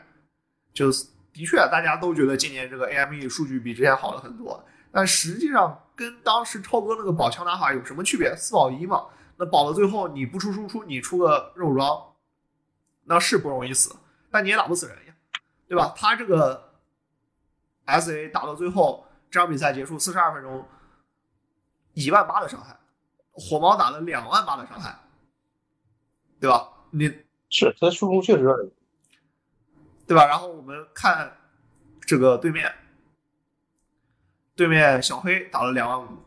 就的确，大家都觉得今年这个 AME 数据比之前好了很多，但实际上跟当时超哥那个保枪打法有什么区别？四保一嘛，那保到最后你不出输出，你出个肉装，那是不容易死，但你也打不死人呀，对吧？他这个 SA 打到最后，这场比赛结束四十二分钟，一万八的伤害，火猫打了两万八的伤害，对吧？你是，他输出确实对吧？然后我们看这个对面，对面小黑打了两万五，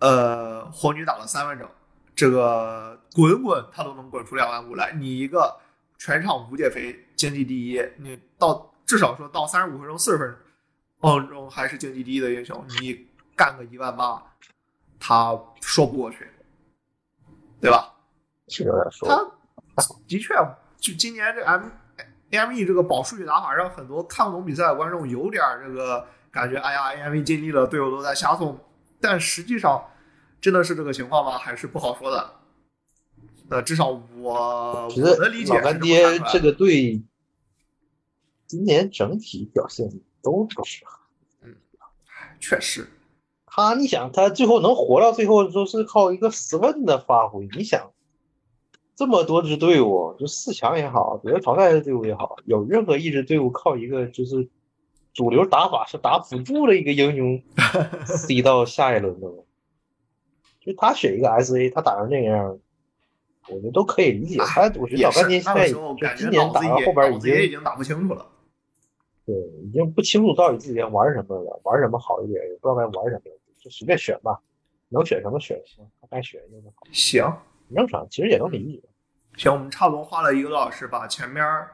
呃，火女打了三万整，这个滚滚他都能滚出两万五来。你一个全场无解肥，经济第一，你到至少说到三十五分钟、四十分钟中还是经济第一的英雄，你干个一万八，他说不过去，对吧？是有点说。他的确，就今年这 M AME 这个保数据打法，让很多看不懂比赛的观众有点这个感觉，哎呀，AME 尽力了，队友都在瞎送，但实际上真的是这个情况吗？还是不好说的。那至少我觉我的理解干爹这个队今年整体表现都不是很确实，他，你想他最后能活到最后，都是靠一个斯文的发挥。你想，这么多支队伍，就四强也好，别的淘汰的队伍也好，有任何一支队伍靠一个就是主流打法是打辅助的一个英雄 C 到下一轮的吗？就他选一个 SA，他打成那样，我觉得都可以理解。他我觉得也是老干爹现在就今年打到后边已经也已经经打不清楚了。对，已经不清楚到底自己该玩什么了，玩什么好一点，也不知道该玩什么，就随便选吧，能选什么选什么，该选什么好，行，很正常，其实也能理解。行，我们差不多花了一个多小时，把前面儿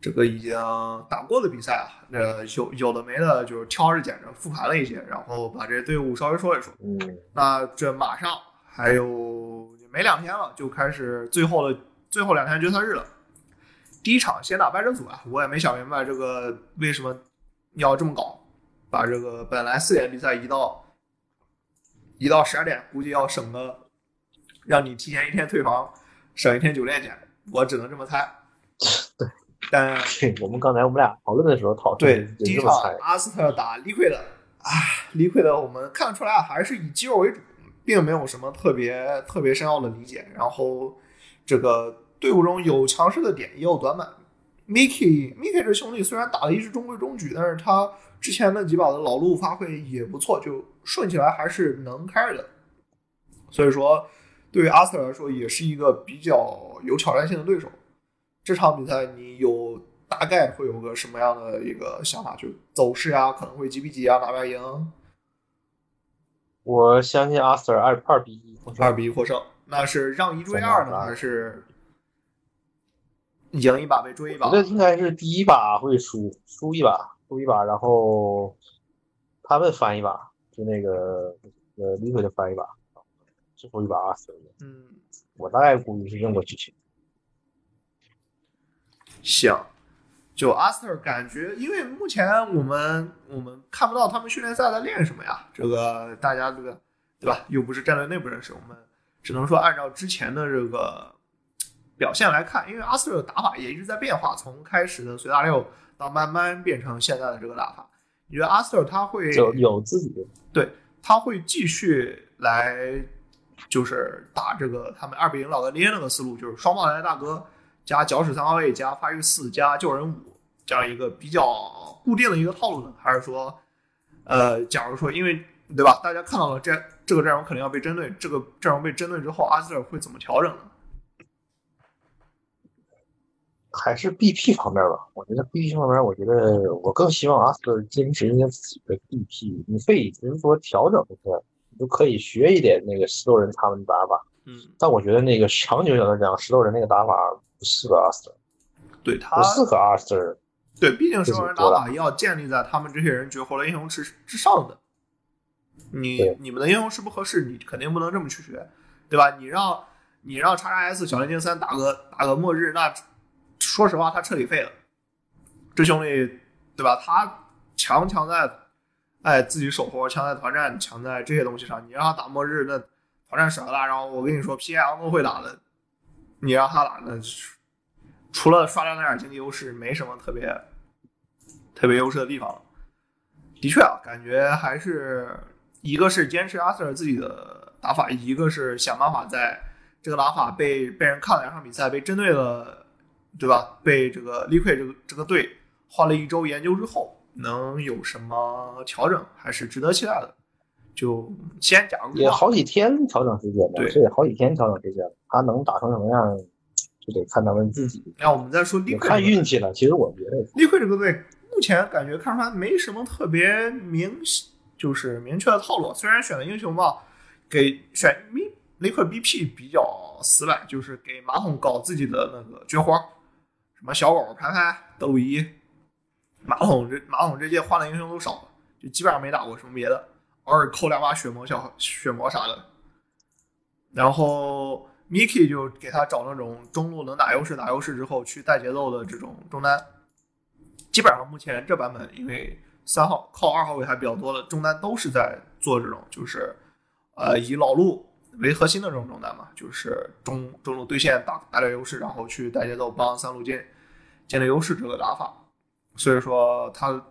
这个已经打过的比赛啊，呃，有有的没的，就是挑着拣着复盘了一些，然后把这些队伍稍微说一说。嗯，那这马上还有没两天了，就开始最后的最后两天决赛日了。第一场先打败阵组啊，我也没想明白这个为什么要这么搞，把这个本来四点比赛移到移到十二点，估计要省个让你提前一天退房，省一天酒店钱，我只能这么猜。对但我们刚才我们俩讨论的时候讨论对第一场阿斯特打 Liquid，啊，Liquid 我们看得出来还是以肌肉为主，并没有什么特别特别深奥的理解。然后这个队伍中有强势的点，也有短板。Miki Miki 这兄弟虽然打的一直中规中矩，但是他之前那几把的老路发挥也不错，就顺起来还是能开的。所以说，对于阿斯特来说，也是一个比较有挑战性的对手。这场比赛你有大概会有个什么样的一个想法？就走势啊，可能会几比几啊，哪边赢？我相信阿 Sir 二二比一，二比一获胜，那是让一追二呢，还是赢一把被追一把我觉？得应该是第一把会输，输一把，输一把，然后他们翻一把，就那个呃李逵的翻一把，最后一把阿斯特赢。嗯，我大概估计是这么个剧情。行。就阿斯特感觉，因为目前我们我们看不到他们训练赛在练什么呀，这个大家这个对吧？又不是战队内部人士，我们只能说按照之前的这个表现来看，因为阿斯特的打法也一直在变化，从开始的随大溜到慢慢变成现在的这个打法。你觉得阿斯特他会就有自己的他会继续来，就是打这个他们二比零老格列那个思路，就是双爆来大哥加搅屎三号位加发育四加救人五这样一个比较固定的一个套路呢？还是说，呃，假如说因为对吧，大家看到了这这个阵容肯定要被针对，这个阵容被针对之后，阿斯特会怎么调整呢？还是 BP 方面吧。我觉得 BP 方面，我觉得我更希望阿斯特坚持一下自己的 BP。你可以只是说调整一下，你就可以学一点那个石头人他们的打法。嗯，但我觉得那个长久来讲，石头人那个打法不适合阿斯特，对他不适合阿斯特。对，毕竟石头人打法要建立在他们这些人绝活的英雄之之上的。你你们的英雄是不合适，你肯定不能这么去学，对吧？你让你让叉叉 S 小连金三打个打个末日，那说实话他彻底废了。这兄弟，对吧？他强强在哎自己手活，强在团战，强在这些东西上。你让他打末日，那团战少了，然后我跟你说，P I 都会打的，你让他打，那除了刷量那点经济优势，没什么特别特别优势的地方。的确啊，感觉还是一个是坚持阿瑟尔自己的打法，一个是想办法在这个打法被被人看了两场比赛，被针对了，对吧？被这个 Liquid 这个这个队花了一周研究之后，能有什么调整，还是值得期待的。就先假如也好几天调整时间吧，对这也好几天调整时间，他能打成什么样，就得看他们自己，那我们再说也 Liquid 看运气了。其实我觉得，Liquid 这个队目前感觉看出来没什么特别明，就是明确的套路。虽然选的英雄吧，给选 Liquid BP 比较死板，就是给马桶搞自己的那个绝活，什么小狗、拍拍、德鲁伊。马桶这马桶这届换的英雄都少了，就基本上没打过什么别的，偶尔扣两把血魔小血魔啥的。然后 Miki 就给他找那种中路能打优势、打优势之后去带节奏的这种中单。基本上目前这版本，因为三号靠二号位还比较多的中单都是在做这种，就是呃以老路为核心的这种中单嘛，就是中中路对线打打点优势，然后去带节奏帮三路进建立优势这个打法。所以说他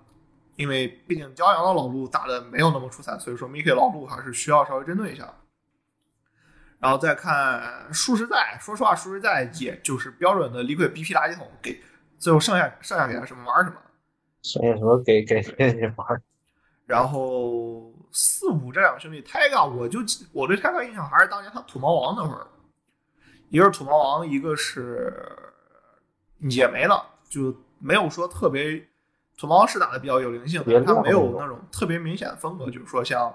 因为毕竟骄阳的老路打的没有那么出彩，所以说 Miki 老路还是需要稍微针对一下。然后再看数十在，说实话，数十在也就是标准的 Liquid BP 垃圾桶，给最后剩下剩下给他什么玩什么。剩下什么给给给玩，然后四五这两兄弟 Tiger，我就我对 Tiger 印象还是当年他土猫王那会儿，一个是土猫王，一个是也没了，就没有说特别。土猫是打的比较有灵性，但是他没有那种特别明显的风格，就是说像，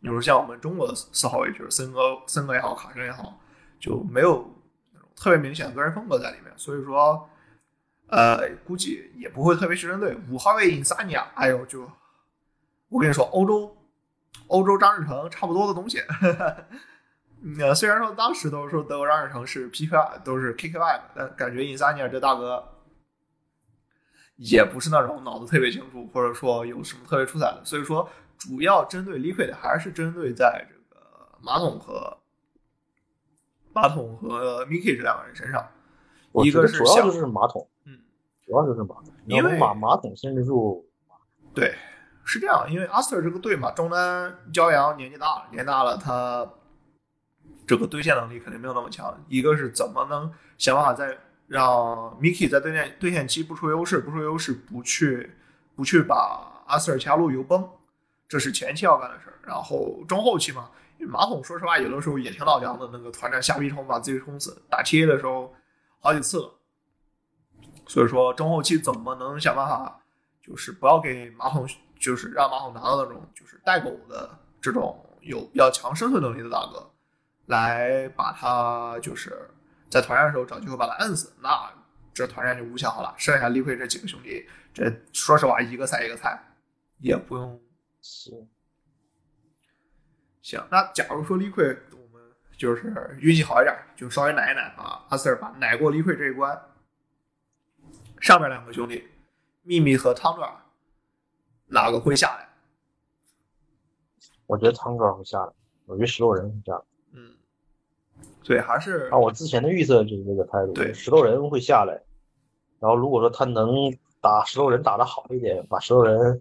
比如像我们中国的四号位，就是森哥、森哥也好，卡神也好，就没有那种特别明显的个人风格在里面，所以说。呃，估计也不会特别去针对五号位印萨尼亚，哎呦，就我跟你说，欧洲欧洲张志成差不多的东西。呃，虽然说当时都是说德国张志成是 PKY，都是 KKY，但感觉 Insania 这大哥也不是那种脑子特别清楚，或者说有什么特别出彩的。所以说，主要针对 Liquid 还是针对在这个马桶和马桶和 Miki 这两个人身上。我一觉得主要就是马桶，嗯，主要就是马桶，因为马马桶限制住，对，是这样，因为阿斯特这个队嘛，中单骄阳年纪大了，年大了，他这个兑现能力肯定没有那么强。一个是怎么能想办法在让 Miki 在兑现兑现期不出优势，不出优势，不去不去把阿斯尔加路油崩，这是前期要干的事儿。然后中后期嘛，马桶说实话有的时候也挺老娘的，那个团战瞎逼冲把自己冲死，打 TA 的时候好几次了。所以说中后期怎么能想办法，就是不要给马桶，就是让马桶拿到那种就是带狗的这种有比较强生存能力的大哥，来把他就是在团战的时候找机会把他摁死，那这团战就无效了。剩下立奎这几个兄弟，这说实话一个菜一个菜，也不用是行。那假如说立奎我们就是运气好一点，就稍微奶一奶啊，阿 Sir 把奶过立奎这一关。上面两个兄弟，秘密和汤爪，哪个会下来？我觉得汤爪会下来，我觉得石头人会下来。嗯，对，还是按我之前的预测就是这个态度。对，石头人会下来。然后如果说他能打石头人打得好一点，把石头人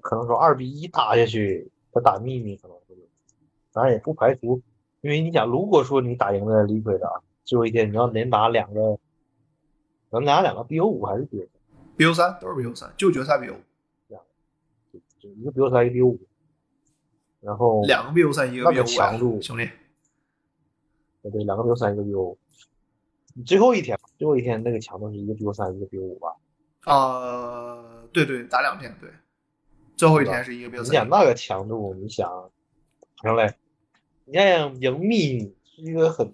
可能说二比一打下去，他打秘密可能会，当然也不排除，因为你想，如果说你打赢了李逵的，最后一天你要连打两个。能拿两个 BO 五还是 BO 三？BO 三都是 BO 三，就决赛 BO 五，就就一个 BO 三，一个 BO 五，然后两个 BO 三，一个 BO 五，强度兄弟，对对，两个 BO 三，一个 BO 五。最后一天，最后一天那个强度是一个 BO 三，一个 BO 五吧？呃，对对，打两天，对，最后一天是一个 BO 三。你想那个强度，你想，上来，你看赢密是一个很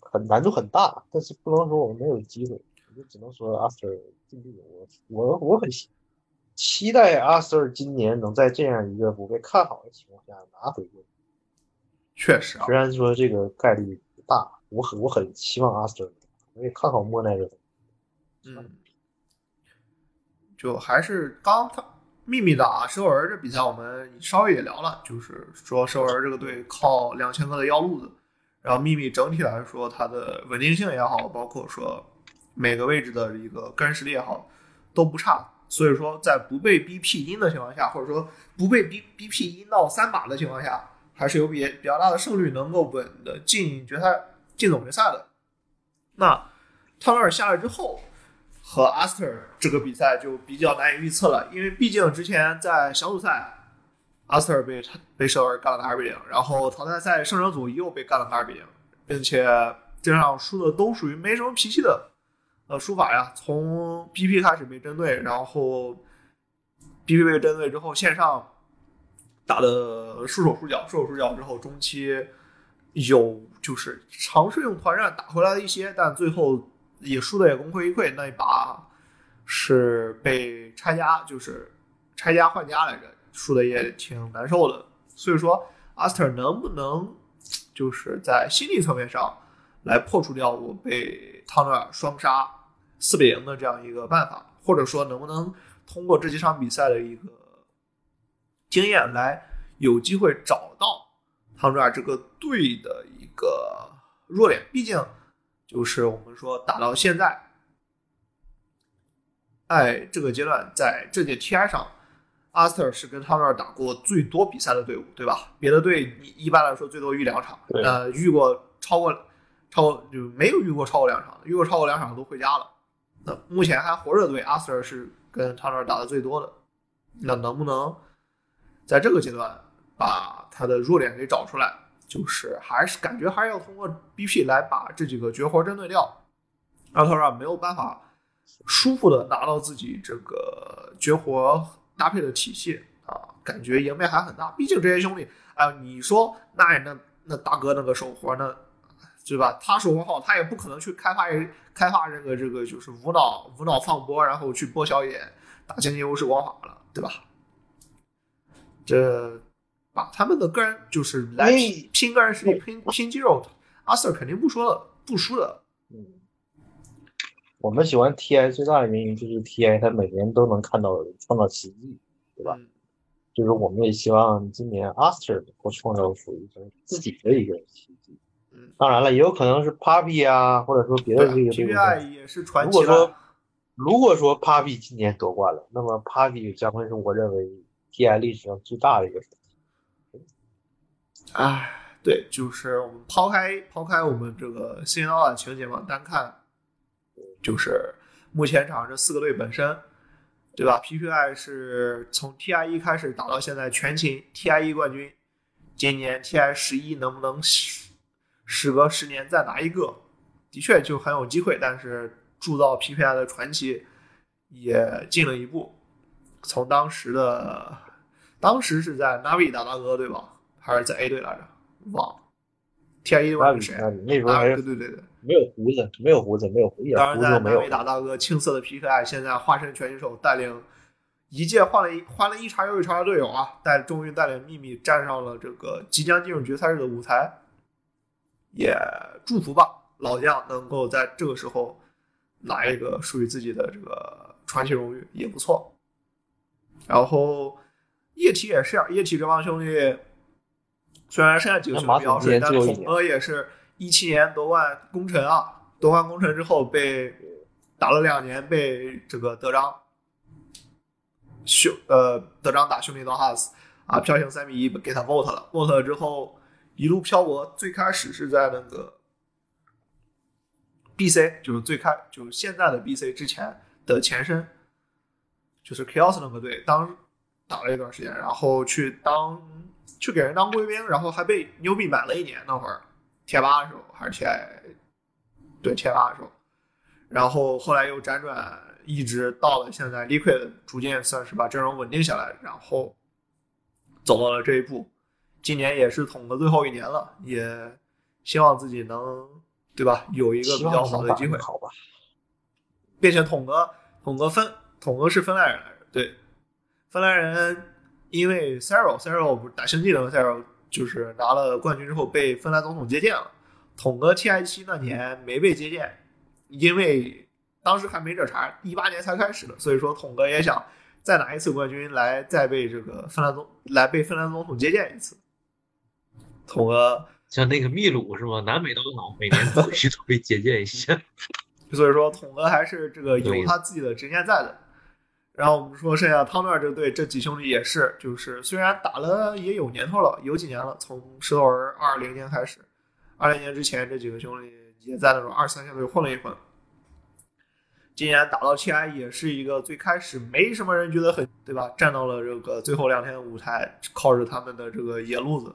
很难度很大，但是不能说我们没有机会。就只能说阿 Sir 尽力，我我我很期待阿 Sir 今年能在这样一个不被看好的情况下拿回冠军。确实，啊虽然说这个概率不大，我很我很希望阿 Sir，我也看好莫奈的。嗯，就还是刚他秘密打石头人这比赛，我们稍微也聊了，就是说石头人这个队靠两千个的腰路子，然后秘密整体来说它的稳定性也好，包括说。每个位置的一个个人实力也好，都不差，所以说在不被 BP 阴的情况下，或者说不被 B BP 阴到三把的情况下，还是有比比较大的胜率能够稳的进决赛、进总决赛的。那汤尔下来之后，和阿斯特这个比赛就比较难以预测了，因为毕竟之前在小组赛，阿斯特被被舍尔干了个二比零，然后淘汰赛胜者组又被干了个二比零，并且这场输的都属于没什么脾气的。呃，输法呀，从 BP 开始被针对，然后 BP 被针对之后，线上打的束手束脚，束手束脚之后，中期有就是尝试用团战打回来了一些，但最后也输的也功亏一篑。那一把是被拆家，就是拆家换家来着，输的也挺难受的。所以说，阿斯特能不能就是在心理层面上来破除掉我被汤德尔双杀？四比零的这样一个办法，或者说能不能通过这几场比赛的一个经验来有机会找到汤泽尔这个队的一个弱点？毕竟就是我们说打到现在，在这个阶段，在这届 TI 上，阿斯特是跟汤泽尔打过最多比赛的队伍，对吧？别的队一般来说最多遇两场，呃，遇过超过超过就没有遇过超过两场的，遇过超过两场都回家了。那目前还活着的队，阿瑟是跟汤尔打的最多的。那能不能在这个阶段把他的弱点给找出来？就是还是感觉还是要通过 BP 来把这几个绝活针对掉，让他说没有办法舒服的拿到自己这个绝活搭配的体系啊，感觉赢面还很大。毕竟这些兄弟，哎，你说那那那大哥那个手活呢？对吧？他手活好，他也不可能去开发开发这个这个就是无脑无脑放波，然后去波小野打经济优势光法了，对吧？这把他们的个人就是来拼拼个人实力、拼拼肌肉，阿 Sir 肯定不说了，不输的。嗯，我们喜欢 TI 最大的原因就是 TI 他每年都能看到创造奇迹，对吧？就是我们也希望今年阿 Sir 能够创造属于自己的一个奇迹。当然了，也有可能是 Papi 啊，或者说别的这个队伍。也是传奇。如果说如果说 Papi 今年夺冠了，那么 Papi 将会是我认为 TI 历史上最大的一个传奇。唉，对，就是我们抛开抛开我们这个新刀的情节嘛，单看就是目前场上这四个队本身，对吧？PPI 是从 TI 一开始打到现在全勤 TI 一冠军，今年 TI 十一能不能时时隔十年再拿一个？的确就很有机会，但是铸造 PPI 的传奇也进了一步。从当时的，当时是在 Navi 打大哥对吧？还是在 A 队来着？忘了。TI 一队是谁？那那时候还对是对对对。没有胡子，没有胡子，没有胡子当然，在胡子都没有南美。打大哥青涩的 PKI，现在化身拳击手，带领一届换了一换了一茬又一茬的队友啊，带终于带领秘密站上了这个即将进入决赛日的舞台，也祝福吧，老将能够在这个时候拿一个属于自己的这个传奇荣誉也不错。然后液体也是啊，液体这帮兄弟虽然剩下几个兄弟比较水，但统那马桶今年最后一年哥也是一七年夺冠功臣啊，夺冠功臣之后被打了两年，被这个德章兄呃德章打兄弟刀哈斯啊，飘行三比一给他 vote 了，vote 了之后一路漂泊，最开始是在那个 BC，就是最开就是现在的 BC 之前的前身，就是 Chaos 那个队，当打了一段时间，然后去当去给人当贵宾，然后还被牛逼买了一年，那会儿贴吧的时候还是 T 对贴吧的时候，然后后来又辗转，一直到了现在 Liquid 逐渐算是把阵容稳定下来，然后走到了这一步。今年也是统的最后一年了，也希望自己能对吧有一个比较好的机会。好吧？并且统哥，统哥分，统哥是芬兰人来着，对，芬兰人因为 Cero Cero 不是打星际的 Cero，就是拿了冠军之后被芬兰总统接见了。统哥 TI 七那年没被接见，因为当时还没这茬，一八年才开始的，所以说统哥也想再拿一次冠军来再被这个芬兰总来被芬兰总统接见一次。统哥像那个秘鲁是吗？南美都好，每年必须 都被接见一下。所以说，统哥还是这个有他自己的执念在的。然后我们说剩下汤顿这队这几兄弟也是，就是虽然打了也有年头了，有几年了，从石头人二零年开始，二零年之前这几个兄弟也在那种二三线队混了一混。今年打到 TI 也是一个最开始没什么人觉得很对吧？站到了这个最后两天的舞台，靠着他们的这个野路子，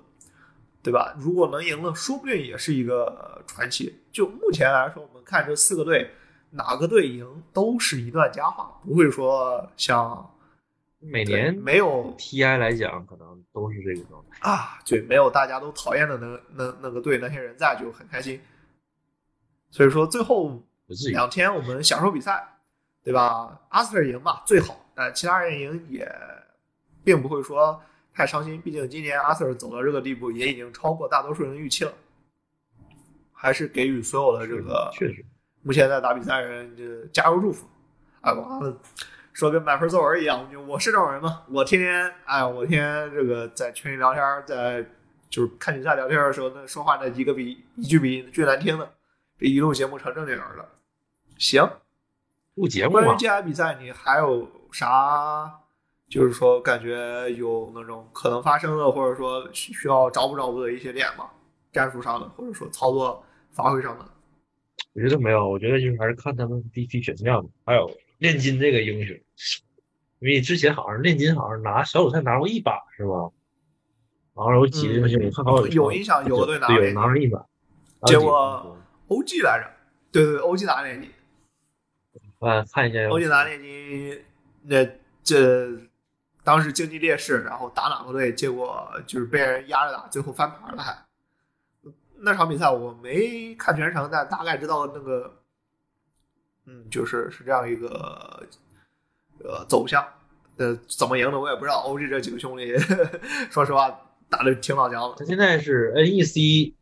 对吧？如果能赢了，说不定也是一个传奇。就目前来说，我们看这四个队，哪个队赢都是一段佳话，不会说像每年没有 TI 来讲，可能都是这个状态。啊，对，没有大家都讨厌的那那那个队那些人在就很开心。所以说最后。两天我们享受比赛，对吧？阿斯特赢嘛最好，但其他人赢也并不会说太伤心，毕竟今年阿斯特走到这个地步，也已经超过大多数人的预期了。还是给予所有的这个确实，目前在打比赛的人就加油祝福。哎，完了，说跟满分作文一样，就我是这种人嘛，我天天哎，我天天这个在群里聊天，在就是看比赛聊天的时候，那说话那一个比一句比最难听的，这一录节目成正经人了。行，录节目关于嘛，接下来比赛，你还有啥？就是说，感觉有那种可能发生的，或者说需需要找补找补的一些点吗？战术上的，或者说操作发挥上的。我觉得没有，我觉得就是还是看他们 BP 选项，还有炼金这个英雄，因为之前好像炼金好像拿小组赛拿过一把是吧？然后有几个英雄，我看好嗯有印象有个队拿对拿了一把，结果 OG 来着，对对对，OG 拿炼金我看一下，OG 拿炼金，那这当时经济劣势，然后打哪个队，结果就是被人压着打，最后翻盘了还。那场比赛我没看全程，但大概知道那个，嗯，就是是这样一个呃走向。呃，怎么赢的我也不知道。OG 这几个兄弟，说实话打的挺老姜的。他现在是 NEC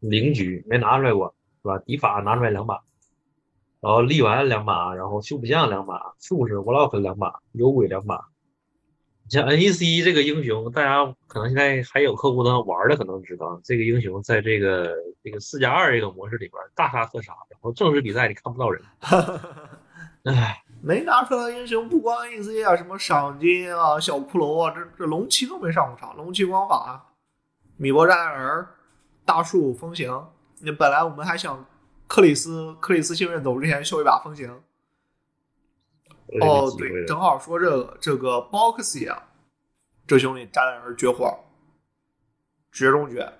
零局没拿出来过，是吧？迪法拿出来两把，然后力丸两把，然后修补匠两把，术士 v l o c k 两把，有鬼两把。像 NEC 这个英雄，大家可能现在还有客户呢玩的可能知道，这个英雄在这个这个四加二这个模式里边大杀特杀，然后正式比赛你看不到人，唉，没拿出来的英雄不光 NEC 啊，什么赏金啊、小骷髅啊，这这龙骑都没上过场。龙骑光法、米波战人、大树风行。那本来我们还想克里斯克里斯幸运走之前秀一把风行。哦，对，正好说这个这个 Boxy 啊，这兄弟炸弹人绝活，绝中绝，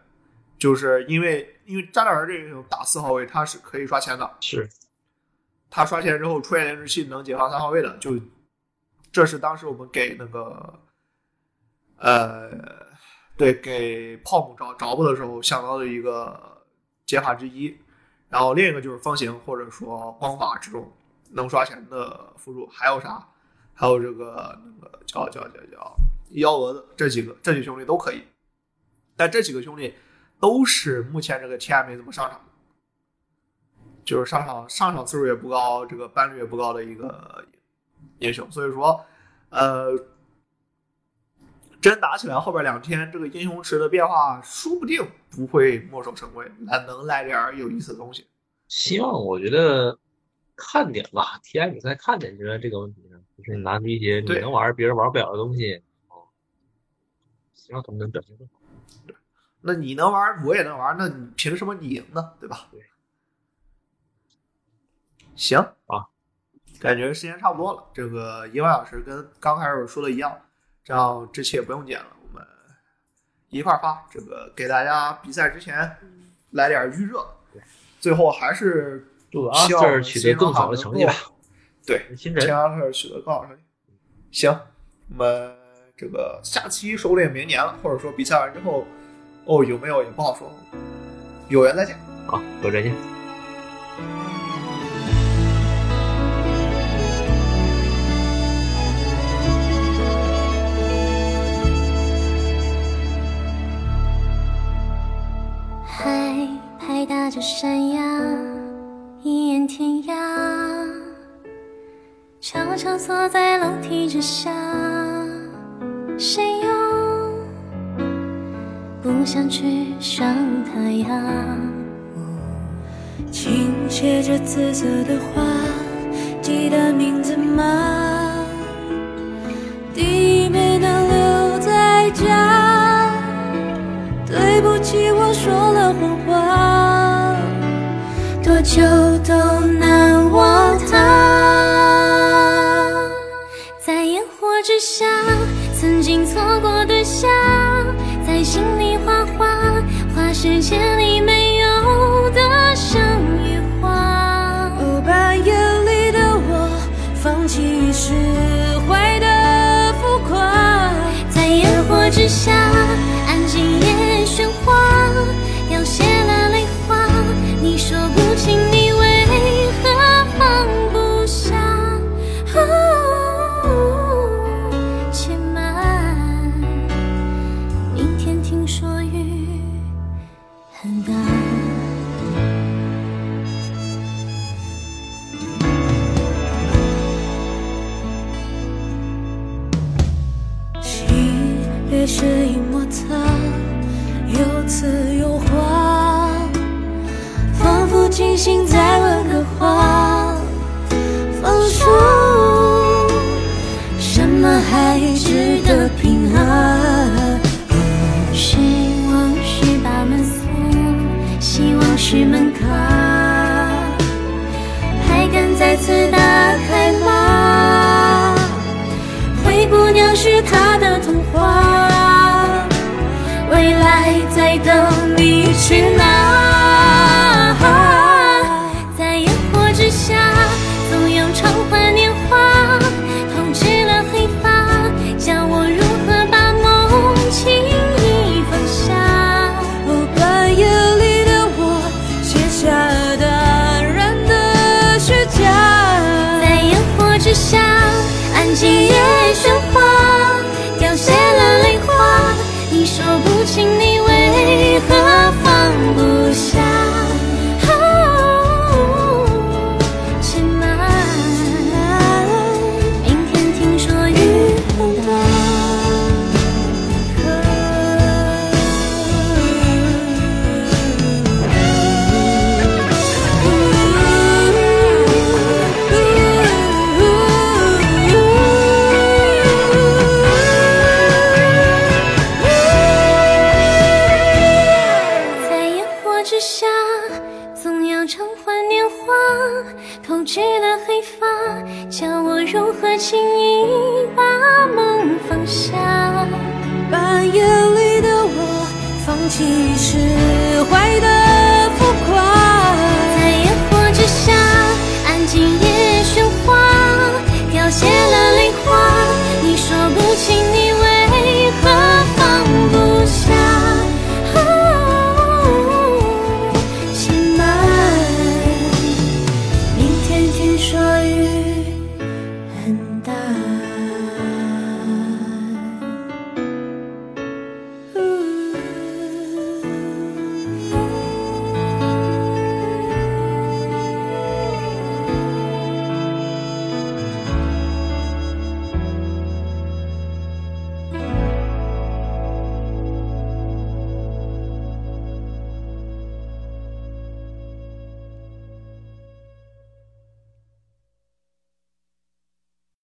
就是因为因为炸弹人这个英雄打四号位他是可以刷钱的，是他刷钱之后出现连续器能解放三号位的，就这是当时我们给那个呃对给泡姆找找补的时候想到的一个解法之一，然后另一个就是方形或者说光法这种。能刷钱的辅助还有啥？还有这个那个叫叫叫叫幺蛾子，这几个这几兄弟都可以。但这几个兄弟都是目前这个 TI 没怎么上场，就是上场上场次数也不高，这个班率也不高的一个英雄。所以说，呃，真打起来后边两天，这个英雄池的变化说不定不会墨守成规，还能来点有意思的东西。希望我觉得。看点吧，TI 比赛看点就是这个问题呢，就是拿出一些你能玩别人玩不了的东西，哦，希望他们能表现更好。那你能玩，我也能玩，那你凭什么你赢呢？对吧？对。行啊，感觉时间差不多了，这个一万小时跟刚开始说的一样，这样这期也不用剪了，我们一块发，这个给大家比赛之前来点预热，最后还是。祝阿特取得更好的成绩吧。对，新人阿特取得更好成绩。行，我们这个下期说不定明年了，或者说比赛完之后，哦，有没有也不好说。有缘再见。好，有再见。海拍打着山崖。一眼天涯，悄悄坐在楼梯之下，谁又不想去上它呀？倾斜着紫色的花，记得名字吗？弟没能留在家，对不起，我说了谎话。就都难忘他，在烟火之下，曾经错过的夏，在心里画画，画世界里没